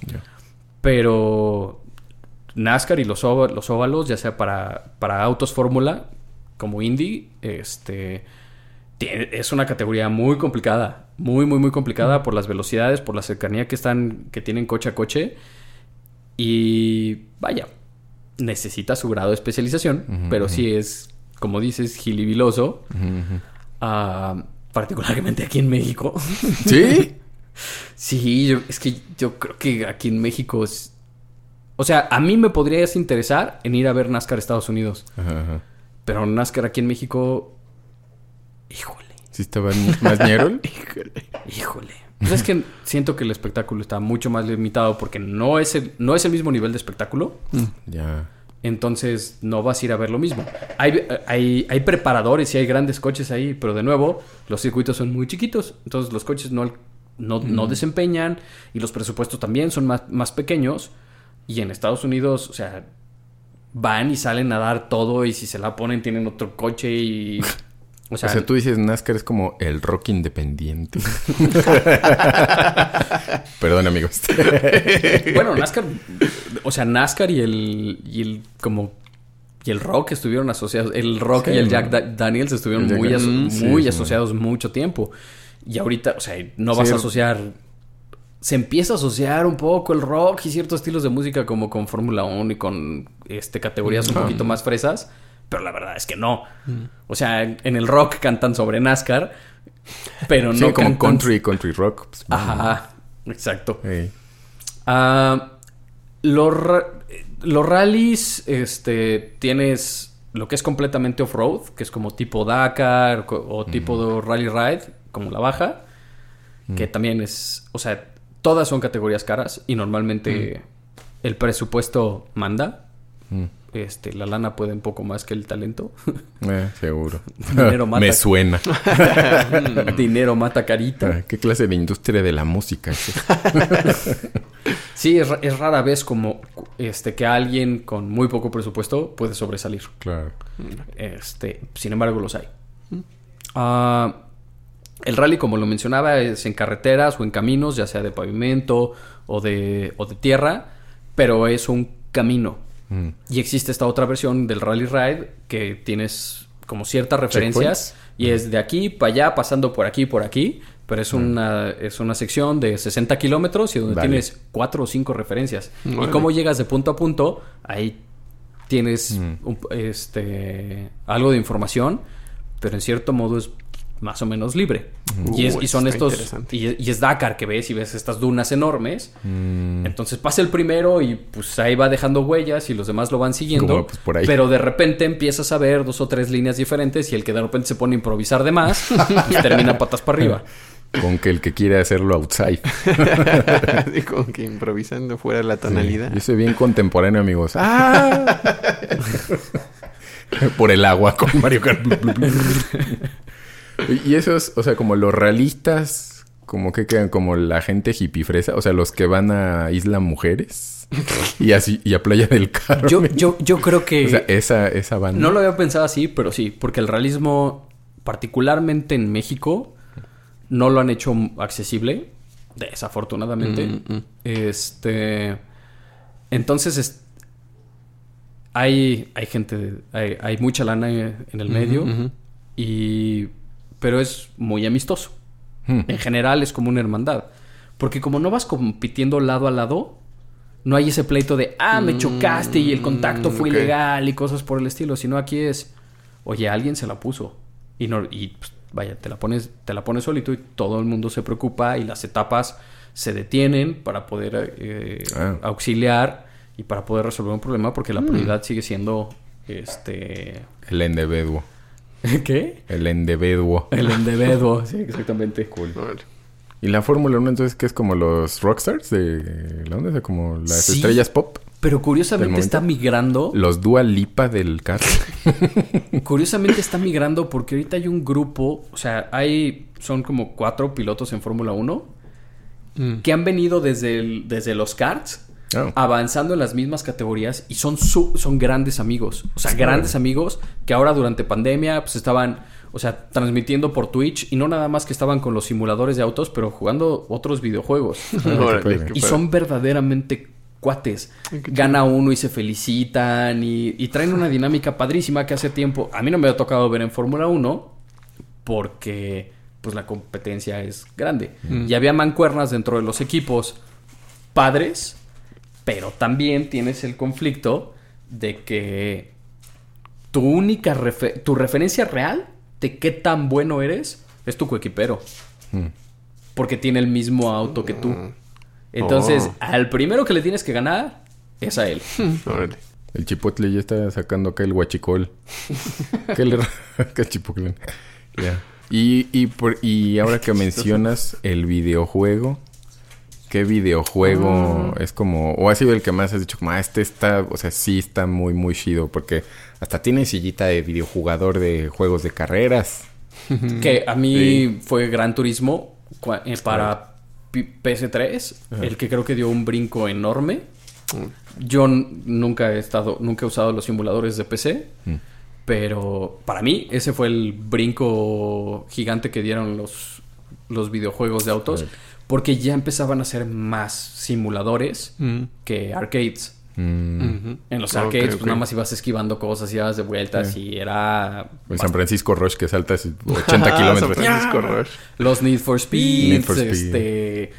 Pero NASCAR y los, los óvalos, ya sea para, para autos Fórmula, como Indy, este, tiene- es una categoría muy complicada. Muy, muy, muy complicada por las velocidades, por la cercanía que están, que tienen coche a coche. Y vaya, necesita su grado de especialización, pero sí es, como dices, gilibiloso. Ah, particularmente aquí en México. ¿Sí? (laughs) Sí, yo- es que yo creo que aquí en México es... O sea, a mí me podrías interesar en ir a ver NASCAR Estados Unidos. Ajá. Pero NASCAR aquí en México... Híjole, ¿Sí estaban (laughs) más ñerol? (laughs) híjole. Pues es que siento que el espectáculo está mucho más limitado porque no es el, no es el mismo nivel de espectáculo. ya. Entonces no vas a ir a ver lo mismo. Hay, hay, hay preparadores y hay grandes coches ahí, pero de nuevo, los circuitos son muy chiquitos. Entonces los coches no, no, no desempeñan y los presupuestos también son más, más pequeños. Y en Estados Unidos, o sea, van y salen a dar todo y si se la ponen tienen otro coche y... O O sea, sea, tú dices NASCAR es como el rock independiente. (laughs) Perdón, amigos. bueno, NASCAR, o sea, NASCAR y el, y el como y el rock estuvieron asociados, el rock Sí, y el. Jack Da- Daniels estuvieron Jack muy, aso- Daniels, sí, muy sí, asociados mucho tiempo. Y ahorita, o sea, no vas Sí, a asociar se empieza a asociar un poco el rock y ciertos estilos de música como con Fórmula 1 y con este categorías un Ajá. poquito más fresas, pero la verdad es que no. O sea, en el rock cantan sobre NASCAR, pero Sí, no como cantan- country, country rock. pues, Ajá, exacto. Ey. Ah, los, los rallies, este, tienes lo que es completamente off-road, que es como tipo Dakar o tipo de rally ride, como la baja, que también es, o sea, todas son categorías caras y normalmente el presupuesto manda. Este, la lana puede un poco más que el talento. (laughs) Eh, seguro. (laughs) Dinero mata. (laughs) Me suena. Dinero mata carita. Ah, ¿Qué clase de industria de la música es? Sí, es, es rara vez como este que alguien con muy poco presupuesto puede sobresalir. Claro. Este, sin embargo, los hay. Ah, El rally, como lo mencionaba, es en carreteras o en caminos, ya sea de pavimento o de, o de tierra, pero es un camino. Mm. Y existe esta otra versión del Rally Ride que tienes como ciertas referencias y es de aquí para allá, pasando por aquí por aquí, pero es una, es una sección de 60 kilómetros y donde Vale. tienes cuatro o cinco referencias. Y cómo llegas de punto a punto, ahí tienes un- este, algo de información, pero en cierto modo es más o menos libre. y, es- y son estos... Y, y es Dakar que ves y ves estas dunas enormes. Mm. Entonces pasa el primero y pues ahí va dejando huellas y los demás lo van siguiendo. Como, pues, por ahí. Pero de repente empiezas a ver dos o tres líneas diferentes y el que de repente se pone a improvisar de más, pues (laughs) termina patas para arriba. Con que el que quiere hacerlo outside. (laughs) Como que improvisando fuera de la tonalidad. Yo soy bien contemporáneo, amigos. ¡Ah! (laughs) Por el agua con Mario Kart. Y esos, o sea, como los realistas, como que quedan como la gente hippie fresa, o sea, los que van a Isla Mujeres y así, y a Playa del Carmen. Yo, yo, yo creo que... O sea, esa, esa banda. No lo había pensado así, pero sí, porque el realismo, particularmente en México, no lo han hecho accesible, desafortunadamente. Mm, mm. Este. Entonces, es- hay, hay gente, hay, hay mucha lana en el medio, y, pero es muy amistoso. Hmm. En general es como una hermandad. Porque como no vas compitiendo lado a lado, no hay ese pleito de, ah, me chocaste y el contacto fue ilegal y cosas por el estilo. Sino aquí es, oye, alguien se la puso. Y, no, y pues, vaya, te la, pones, te la pones solito y todo el mundo se preocupa y las etapas se detienen para poder eh, Ah. auxiliar y para poder resolver un problema porque la prioridad sigue siendo, este... El individuo. (laughs) ¿Qué? El individuo. El individuo, sí, (laughs) exactamente. Cool. Y la Fórmula 1 entonces que es como los rockstars de la onda, como las Sí. estrellas pop, Pero ¿Del curiosamente está migrando. los Dua Lipa del carro. (laughs) Curiosamente está migrando porque ahorita hay un grupo, o sea, hay, son como cuatro pilotos en Fórmula 1 Mm. que han venido desde, el- desde los karts, Ah. avanzando en las mismas categorías y son, su- son grandes amigos. O sea, grandes amigos que ahora durante pandemia pues estaban, o sea, transmitiendo por Twitch y no nada más que estaban con los simuladores de autos, pero jugando otros videojuegos. (laughs) Y son verdaderamente cuates. Gana uno y se felicitan y, y traen una dinámica padrísima que hace tiempo a mí no me ha tocado ver en Fórmula 1 porque pues la competencia es grande. Mm. Y había mancuernas dentro de los equipos padres, pero también tienes el conflicto de que tu única tu referencia real de qué tan bueno eres es tu coequipero. Mm. Porque tiene el mismo auto que tú. Entonces, Oh. al primero que le tienes que ganar es a él. (laughs) Órale. El chipotle ya está sacando acá el guachicol. (laughs) ¿Qué le (laughs) qué chipotle? Ya. Y, y, por- y ahora que mencionas el videojuego, ¿qué videojuego es como, o ha sido el que más has dicho, como, ah, este está, o sea, sí está muy, muy chido, porque hasta tiene sillita de videojugador de juegos de carreras. (laughs) Que a mí fue Gran Turismo eh, para P- PS3, el que creo que dio un brinco enorme. Yo n- nunca he estado, nunca he usado los simuladores de PC, Mm. pero para mí ese fue el brinco gigante que dieron los, los videojuegos de autos. Porque ya empezaban a ser más simuladores Mm. que arcades. Mm. En los arcades, pues nada más ibas esquivando cosas, ibas de vueltas y era... El San Francisco Rush que saltas (laughs) 80 Ah, kilómetros. San Francisco Rush. Los Need for Speed, Need for Speed. este...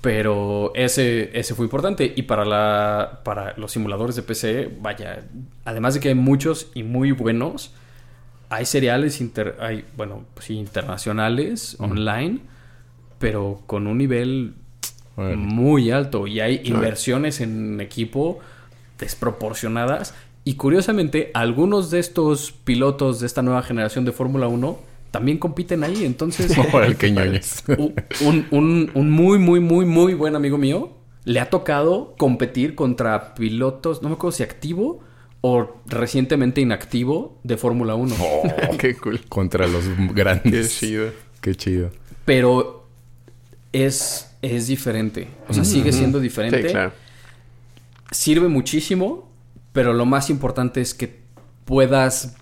Pero ese, ese fue importante. Y para la. Para los simuladores de PC, vaya. Además de que hay muchos y muy buenos. Hay seriales inter, hay, bueno, sí, internacionales, online, pero con un nivel muy alto. Y hay inversiones en equipo desproporcionadas. Y curiosamente, algunos de estos pilotos de esta nueva generación de Fórmula 1 también compiten ahí. Entonces, (laughs) qué (laughs) un, un- un muy, muy, muy, muy buen amigo mío le ha tocado competir contra pilotos, no me acuerdo si activo o recientemente inactivo de Fórmula 1. Qué cool. (laughs) Contra los Qué grandes. chido. Qué chido. Pero es, es diferente. O sea, sigue siendo diferente. Sí, claro. Sirve muchísimo, pero lo más importante es que puedas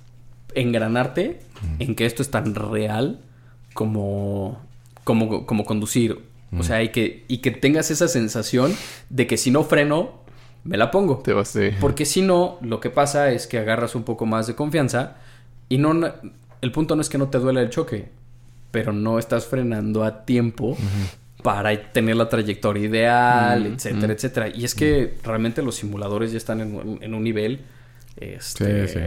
engranarte en que esto es tan real como, como, como conducir. O sea, y que, y que tengas esa sensación de que si no freno, me la pongo. Te vas de... Porque si no, lo que pasa es que agarras un poco más de confianza y no... El punto no es que no te duela el choque, pero no estás frenando a tiempo para tener la trayectoria ideal, Mm, etcétera, mm. etcétera. Y es que realmente los simuladores ya están en, un- en un nivel este, Sí, sí.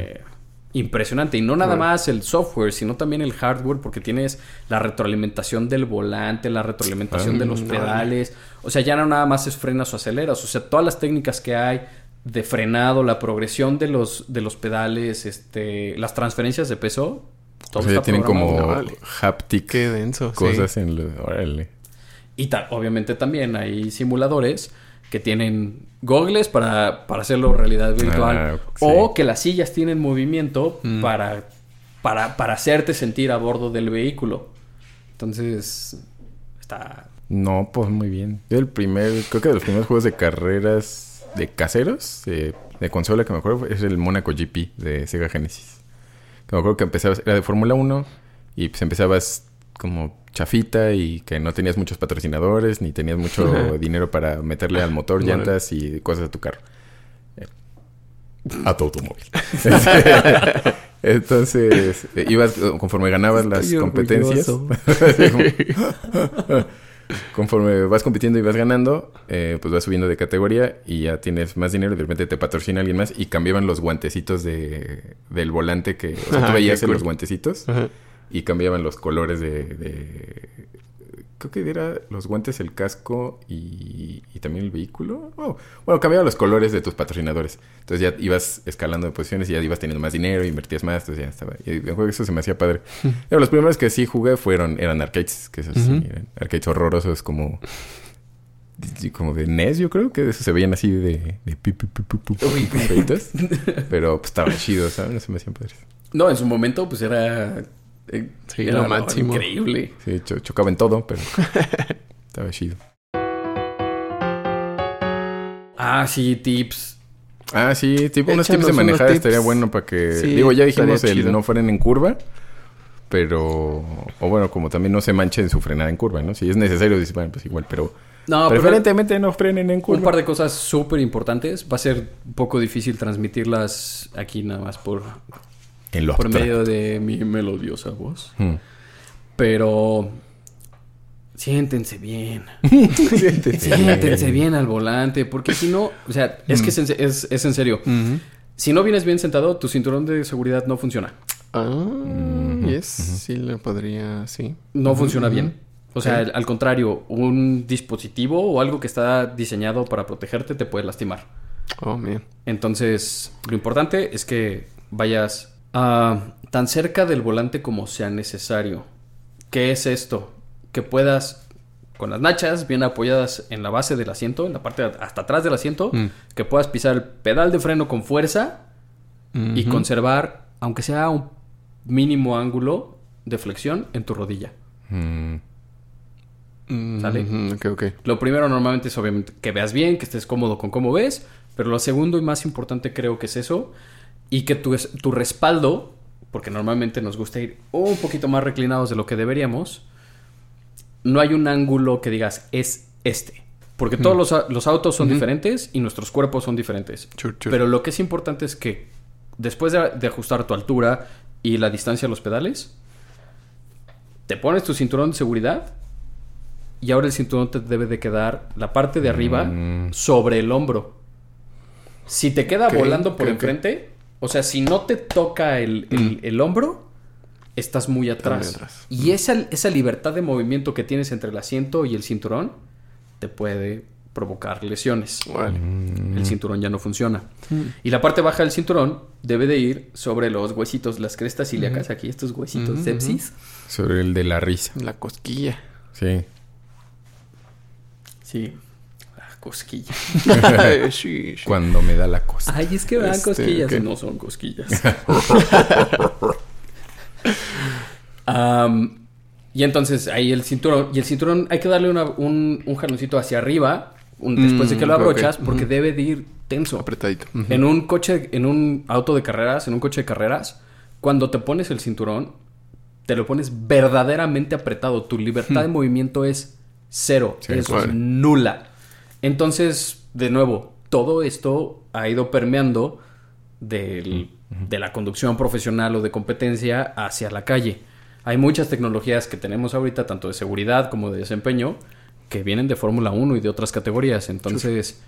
impresionante. Y no nada más el software, sino también el hardware, porque tienes la retroalimentación del volante, la retroalimentación de los mm, pedales. O sea, ya no nada más es frenas o aceleras. O sea, todas las técnicas que hay de frenado, la progresión de los, de los pedales, este, las transferencias de peso. O todo sea, ya está tienen como. Vale. haptic Qué denso. sí. cosas en lo... Órale. Y ta- obviamente también hay simuladores que tienen gogles para, para hacerlo realidad virtual. Ah, sí. O que las sillas tienen movimiento Mm. para, para, para hacerte sentir a bordo del vehículo. Entonces, está... No, pues muy bien. Yo el primer, creo que de los primeros juegos de carreras de caseros, de, de consola que me acuerdo, es el Monaco GP de Sega Genesis. Me acuerdo que empezabas, era de Fórmula 1 y pues empezabas como chafita y que no tenías muchos patrocinadores ni tenías mucho (laughs) dinero para meterle al motor, llantas y cosas a tu carro. A tu automóvil. (laughs) Entonces, eh, ibas, conforme ganabas las competencias, (laughs) conforme vas compitiendo y vas ganando, eh, pues vas subiendo de categoría y ya tienes más dinero y de repente te patrocina alguien más y cambiaban los guantecitos de, del volante que... O sea, Ajá, tú veías en cool. los guantecitos Ajá. y cambiaban los colores de... de- creo que era los guantes, el casco y, y también el vehículo. Oh, bueno, cambiaban los colores de tus patrocinadores. Entonces ya ibas escalando de posiciones y ya ibas teniendo más dinero, invertías más, entonces ya estaba. Y eso se me hacía padre. (laughs) Pero los primeros que sí jugué fueron, eran arcades, que esos sí, Ujú. eran arcades horrorosos como. Como de NES, yo creo que de esos se veían así de. de pi, pi, pi. (laughs) Pero pues estaban chidos, ¿sabes? No se me hacían padres. No, en su momento, pues era... eh, Sí, era lo máximo. Increíble. Sí, cho- chocaba en todo, pero. (laughs) estaba chido. Ah, sí, tips. Ah, sí, tipo unos tips de manejar tips. estaría bueno para que... Sí, digo, ya dijimos el chido. no frenen en curva, pero... O bueno, como también no se manchen su frenada en curva, ¿no? Si es necesario, dice, bueno, pues igual, pero... No, pero preferentemente no frenen en curva. un par de cosas súper importantes. Va a ser un poco difícil transmitirlas aquí nada más por, En los por medio de mi melodiosa voz. Mm. Pero siéntense bien. (laughs) Siéntete. Siéntense bien al volante. Porque si no, o sea, es que es es- es en serio. Si no vienes bien sentado, tu cinturón de seguridad no funciona. Ah, yes. Sí, lo podría, sí. No funciona bien. O sea, al, al contrario, un dispositivo o algo que está diseñado para protegerte te puede lastimar. Oh, man. Entonces, lo importante es que vayas ah, tan cerca del volante como sea necesario. ¿Qué es esto? Que puedas, con las nachas bien apoyadas en la base del asiento, en la parte hasta atrás del asiento, Mm. que puedas pisar el pedal de freno con fuerza y conservar, aunque sea un mínimo ángulo de flexión en tu rodilla. Mm. ¿Sale? Lo primero normalmente es obviamente que veas bien, que estés cómodo con cómo ves, pero lo segundo y más importante creo que es eso, y que tu, tu respaldo, porque normalmente nos gusta ir un poquito más reclinados de lo que deberíamos, no hay un ángulo que digas es este, porque todos los, a- los autos son Ujú. diferentes y nuestros cuerpos son diferentes. Pero lo que es importante es que después de, de ajustar tu altura y la distancia a los pedales, te pones tu cinturón de seguridad y ahora el cinturón te debe de quedar la parte de arriba Mm. sobre el hombro. Si te queda Ok, volando por ok, ok. enfrente, o sea, si no te toca el, el- Mm. el hombro, estás muy atrás. muy atrás. Y esa, esa libertad de movimiento que tienes entre el asiento y el cinturón te puede provocar lesiones. Vale. El cinturón ya no funciona. Mm. Y la parte baja del cinturón debe de ir sobre los huesitos, las crestas ilíacas, aquí estos huesitos Ujú, sepsis. Sobre el de la risa. La cosquilla. Sí. Sí. Cosquillas. (laughs) sí, sí. Cuando me da la cosa. Ay, es que dan Este, cosquillas. ok. No son cosquillas. (laughs) Y entonces ahí el cinturón. Y el cinturón hay que darle una- un, un jaloncito hacia arriba un- después de que lo Mm, ok, abrochas porque debe de ir tenso. Apretadito. En un coche, en un auto de carreras, en un coche de carreras, cuando te pones el cinturón, te lo pones verdaderamente apretado. Tu libertad de movimiento es cero, Sí, es nula. Entonces, de nuevo, todo esto ha ido permeando del- de la conducción profesional o de competencia hacia la calle. Hay muchas tecnologías que tenemos ahorita, tanto de seguridad como de desempeño, que vienen de Fórmula 1 y de otras categorías. Entonces,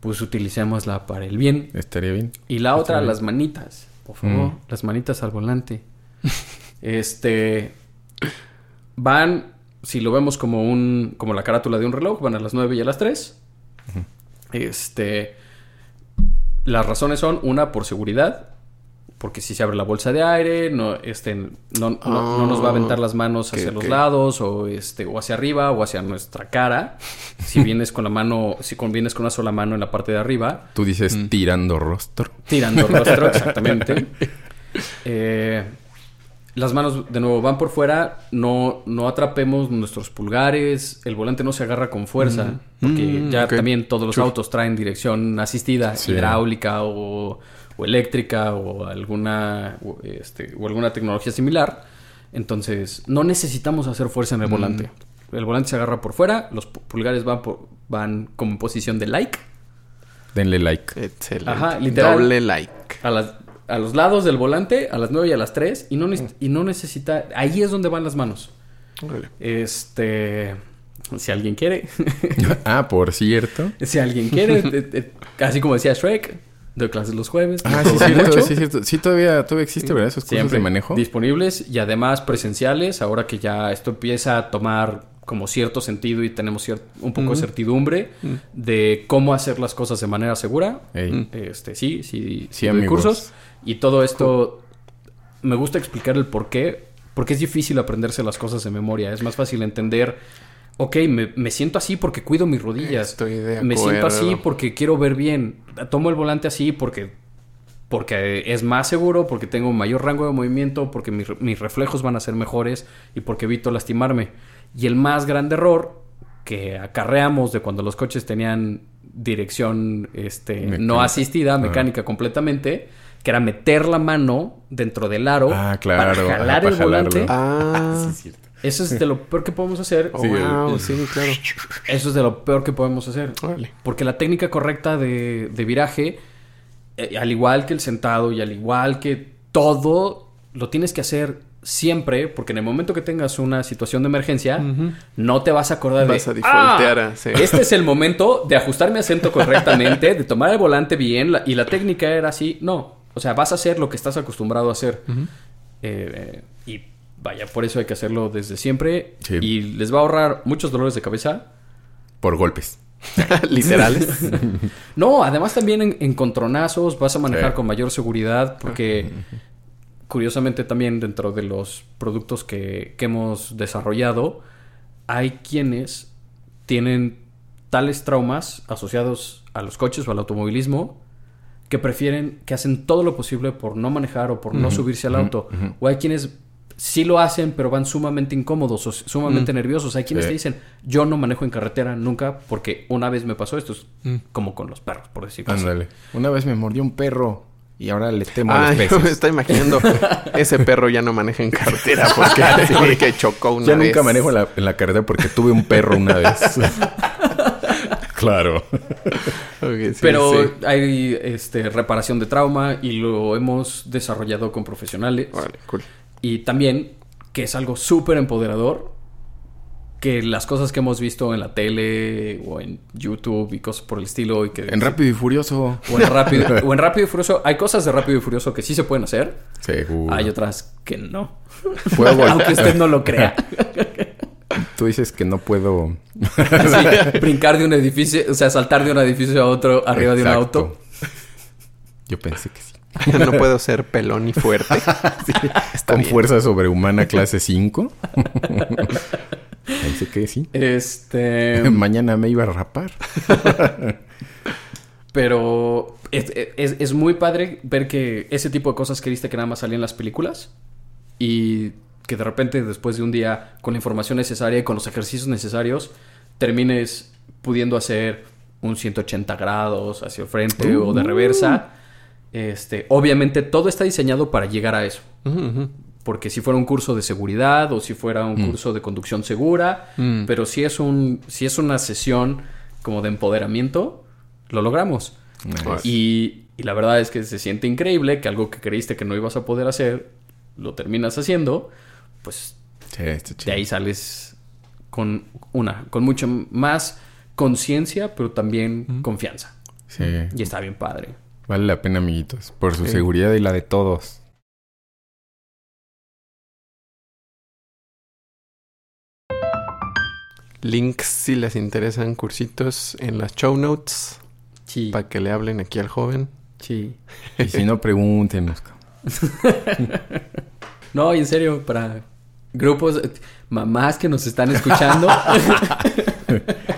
pues utilicémosla para el bien. Estaría bien. Y la otra, bien. las manitas. Por favor, Mm. las manitas al volante. este. Van, si lo vemos como un. como la carátula de un reloj, van a las 9 y a las 3. Este. Las razones son, una, por seguridad. Porque si se abre la bolsa de aire, no, este, no, no- no nos va a aventar las manos hacia los lados, o este, o hacia arriba, o hacia nuestra cara. Si vienes con la mano, si con- vienes con una sola mano en la parte de arriba, Tú dices tirando rostro. tirando rostro, exactamente. (laughs) Eh, las manos, de nuevo, van por fuera. No, no atrapemos nuestros pulgares. El volante no se agarra con fuerza. Porque Mm, ya también todos los autos traen dirección asistida, Sí. hidráulica o, o eléctrica o alguna, o, este, o alguna tecnología similar. Entonces, no necesitamos hacer fuerza en el volante. El volante se agarra por fuera, los pu- pulgares van, por- van como en posición de like. Denle like. Excelente. Ajá, literal. Doble like. a, las, a los lados del volante, a las 9 y a las 3, y no, neces- y no necesita... Ahí es donde van las manos. Órale. Este... Si alguien quiere, (laughs) ah, por cierto. si alguien quiere, así como decía Shrek, doy clases los jueves. Ah, sí, cierto, sí, cierto. Sí, todavía, todavía existe, ¿verdad? Esos cursos Siempre de manejo. disponibles y además presenciales, ahora que ya esto empieza a tomar como cierto sentido y tenemos cier- un poco de certidumbre de cómo hacer las cosas de manera segura. Este, sí, sí, Sí, doy amigos. cursos. Y todo esto me gusta explicar el por qué, porque es difícil aprenderse las cosas de memoria. Es más fácil entender, ok, me, me siento así porque cuido mis rodillas. Estoy de Me siento así porque quiero ver bien. Tomo el volante así porque porque es más seguro, porque tengo mayor rango de movimiento, porque mis, mis reflejos van a ser mejores y porque evito lastimarme. Y el más grande error que acarreamos de cuando los coches tenían dirección este, no Mecánica. asistida, mecánica completamente, que era meter la mano dentro del aro Ah, claro. para jalar para el volante. Ah. (laughs) Eso es de lo peor que podemos hacer. Oh, Sí, wow, el- sí, claro. Eso es de lo peor que podemos hacer. Órale. Porque la técnica correcta de, de viraje, eh, al igual que el sentado y al igual que todo, lo tienes que hacer siempre, porque en el momento que tengas una situación de emergencia, no te vas a acordar Vas de... a "Ah, a- sí". Este es el momento de ajustar mi acento correctamente, de tomar el volante bien, la- y la técnica era así. No, o sea, vas a hacer lo que estás acostumbrado a hacer. Eh, y vaya, por eso hay que hacerlo desde siempre. Sí. Y les va a ahorrar muchos dolores de cabeza. Por golpes. (laughs) Literales. (laughs) No, además también en, encontronazos vas a manejar Sí. con mayor seguridad porque curiosamente también dentro de los productos que, que hemos desarrollado hay quienes tienen tales traumas asociados a los coches o al automovilismo que prefieren, que hacen todo lo posible por no manejar o por no subirse al auto. O hay quienes sí lo hacen, pero van sumamente incómodos o sumamente nerviosos. Hay quienes Sí. te dicen, yo no manejo en carretera nunca porque una vez me pasó esto. Es como con los perros, por decirlo así. Ándale. Una vez me mordió un perro y ahora le temo a Ah, los (laughs) yo me peces. estoy imaginando. Ese perro ya no maneja en carretera (laughs) porque, (laughs) porque chocó una Ya vez. nunca manejo en la, en la carretera porque tuve un perro una vez. Claro. Sí, Pero sí. hay este, reparación de trauma y lo hemos desarrollado con profesionales. Órale, cool. Y también, que es algo súper empoderador, que las cosas que hemos visto en la tele o en YouTube y cosas por el estilo y que... En Rápido y Furioso. o en rápido (laughs) o en rápido y furioso hay cosas de rápido y furioso que sí se pueden hacer Seguro. hay otras que no (laughs) aunque usted no lo crea (laughs) Tú dices que no puedo... Sí, (laughs) brincar de un edificio o sea saltar de un edificio a otro arriba de un auto Yo pensé que sí. no puedo ser pelón y fuerte. (laughs) Con bien. fuerza sobrehumana clase 5. (laughs) Pensé que sí. este Mañana me iba a rapar. Pero es, es- es muy padre ver que ese tipo de cosas que viste que nada más salían en las películas y que de repente después de un día con la información necesaria y con los ejercicios necesarios termines pudiendo hacer un 180 grados hacia el frente o de reversa. Este, obviamente todo está diseñado para llegar a eso. Porque si fuera un curso de seguridad o si fuera un curso de conducción segura, Mm. pero si es un si es una sesión como de empoderamiento, lo logramos. Nice. Y, y la verdad es que se siente increíble que algo que creíste que no ibas a poder hacer, lo terminas haciendo, pues Sí, está de ahí sales con una, con mucha más conciencia, pero también confianza. Sí. Y está bien padre. Vale la pena, amiguitos. Por su Sí. seguridad y la de todos. Links si les interesan cursitos en las show notes Sí, para que le hablen aquí al joven. sí. Y si no, pregúntenos. (laughs) No, y en serio, para grupos, mamás que nos están escuchando, (laughs)